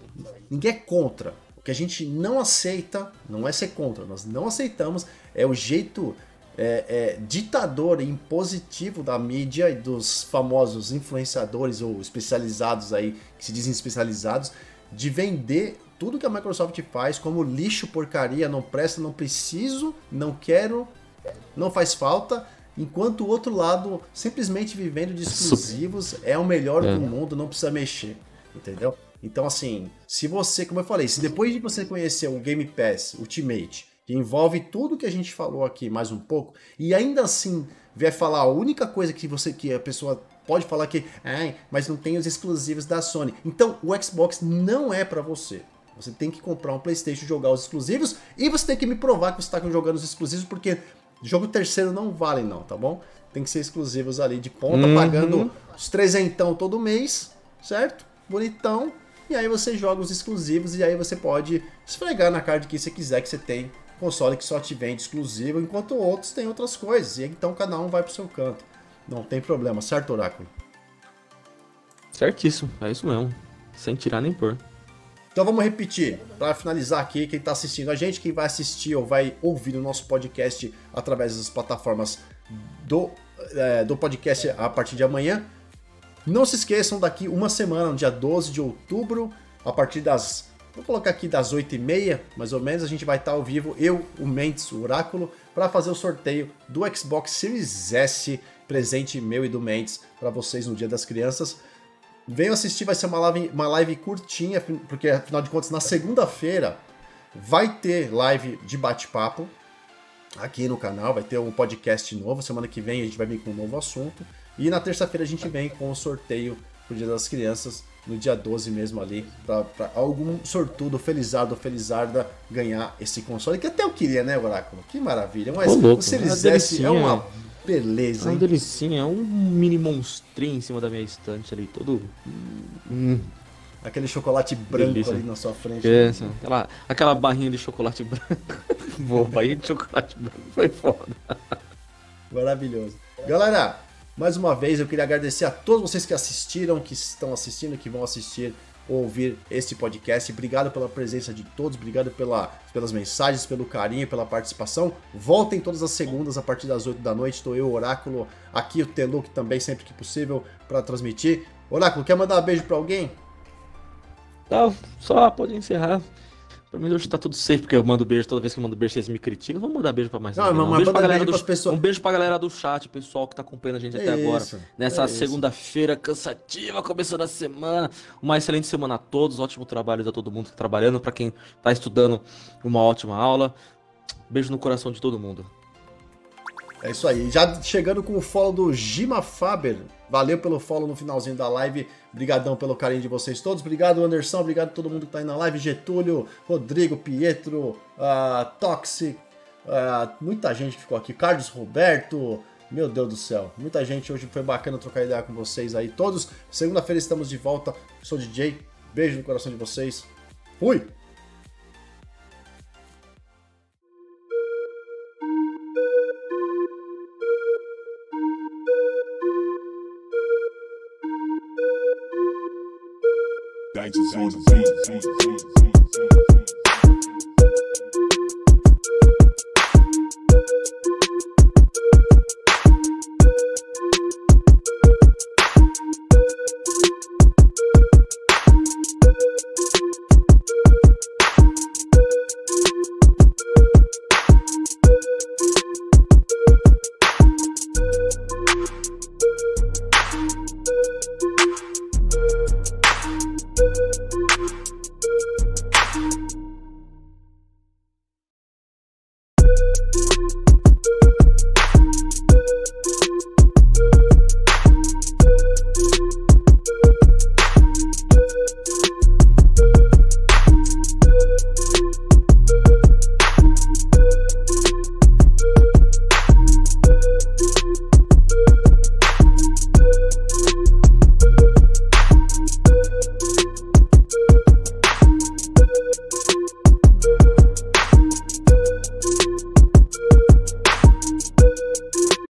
S1: Ninguém é contra. O que a gente não aceita, não é ser contra, nós não aceitamos, é o jeito é, é, ditador e impositivo da mídia e dos famosos influenciadores ou especializados aí, que se dizem especializados, de vender tudo que a Microsoft faz como lixo, porcaria, não presta, não preciso, não quero, não faz falta, enquanto o outro lado, simplesmente vivendo de exclusivos, é o melhor é. do mundo, não precisa mexer, entendeu? Então, assim, se você, como eu falei, se depois de você conhecer o Game Pass Ultimate, que envolve tudo que a gente falou aqui mais um pouco, e ainda assim vier falar a única coisa que você que a pessoa pode falar que, ah, mas não tem os exclusivos da Sony. Então, o Xbox não é para você. Você tem que comprar um PlayStation, jogar os exclusivos e você tem que me provar que você está jogando os exclusivos, porque jogo terceiro não vale, não, tá bom? Tem que ser exclusivos ali de ponta, uhum. pagando os trezentão todo mês, certo? Bonitão. E aí você joga os exclusivos e aí você pode esfregar na cara de quem você quiser que você tem console que só te vende exclusivo, enquanto outros têm outras coisas. E então cada um vai pro seu canto. Não tem problema, certo, Oráculo?
S2: Certíssimo, é isso mesmo. Sem tirar nem pôr.
S1: Então vamos repetir, para finalizar aqui, quem está assistindo a gente, quem vai assistir ou vai ouvir o nosso podcast através das plataformas do, é, do podcast a partir de amanhã. Não se esqueçam, daqui uma semana, no dia 12 de outubro, a partir das. Vou colocar aqui das 8h30, mais ou menos, a gente vai estar ao vivo, eu, o Mendes, o Oráculo, para fazer o sorteio do Xbox Series S, presente meu e do Mendes, para vocês no Dia das Crianças. Venham assistir, vai ser uma live, uma live curtinha, porque afinal de contas, na segunda-feira vai ter live de bate-papo aqui no canal, vai ter um podcast novo. Semana que vem a gente vai vir com um novo assunto. E na terça-feira a gente vem com o sorteio pro Dia das Crianças, no dia 12 mesmo ali, para algum sortudo, felizardo ou felizarda ganhar esse console, que até eu queria, né, Oráculo? Que maravilha. Mas
S2: louco,
S1: o Series S é uma Beleza,
S2: é uma delicinha, é um mini monstrinho em cima da minha estante ali, todo.
S1: Hum. Aquele chocolate branco Delícia. ali na sua frente.
S2: É, aquela, aquela barrinha de chocolate branco. Boa, barrinha de chocolate branco foi foda.
S1: Maravilhoso. Galera, mais uma vez eu queria agradecer a todos vocês que assistiram, que estão assistindo, que vão assistir ouvir este podcast. Obrigado pela presença de todos, obrigado pela, pelas mensagens, pelo carinho, pela participação. Voltem todas as segundas a partir das 8 da noite. Estou eu, Oráculo, aqui o Teluk também, sempre que possível, para transmitir. Oráculo, quer mandar um beijo para alguém?
S2: Tá, só pode encerrar. Pra mim hoje tá tudo safe, porque eu mando beijo toda vez que eu mando beijo, vocês me criticam. Vamos mandar beijo pra mais
S1: não, não. Um, beijo pra galera
S2: do,
S1: pessoas...
S2: um beijo pra galera do chat, pessoal que tá acompanhando a gente é até isso, agora. Nessa é segunda-feira cansativa, começando a semana. Uma excelente semana a todos, ótimo trabalho a todo mundo que tá trabalhando. Pra quem tá estudando, uma ótima aula. Beijo no coração de todo mundo.
S1: É isso aí. Já chegando com o follow do Gima Faber. Valeu pelo follow no finalzinho da live. Obrigadão pelo carinho de vocês todos. Obrigado, Anderson. Obrigado a todo mundo que tá aí na live. Getúlio, Rodrigo, Pietro, uh, Toxic. Uh, muita gente ficou aqui. Carlos Roberto. Meu Deus do céu. Muita gente. Hoje foi bacana trocar ideia com vocês aí todos. Segunda-feira estamos de volta. Sou DJ. Beijo no coração de vocês. Fui! On the beat.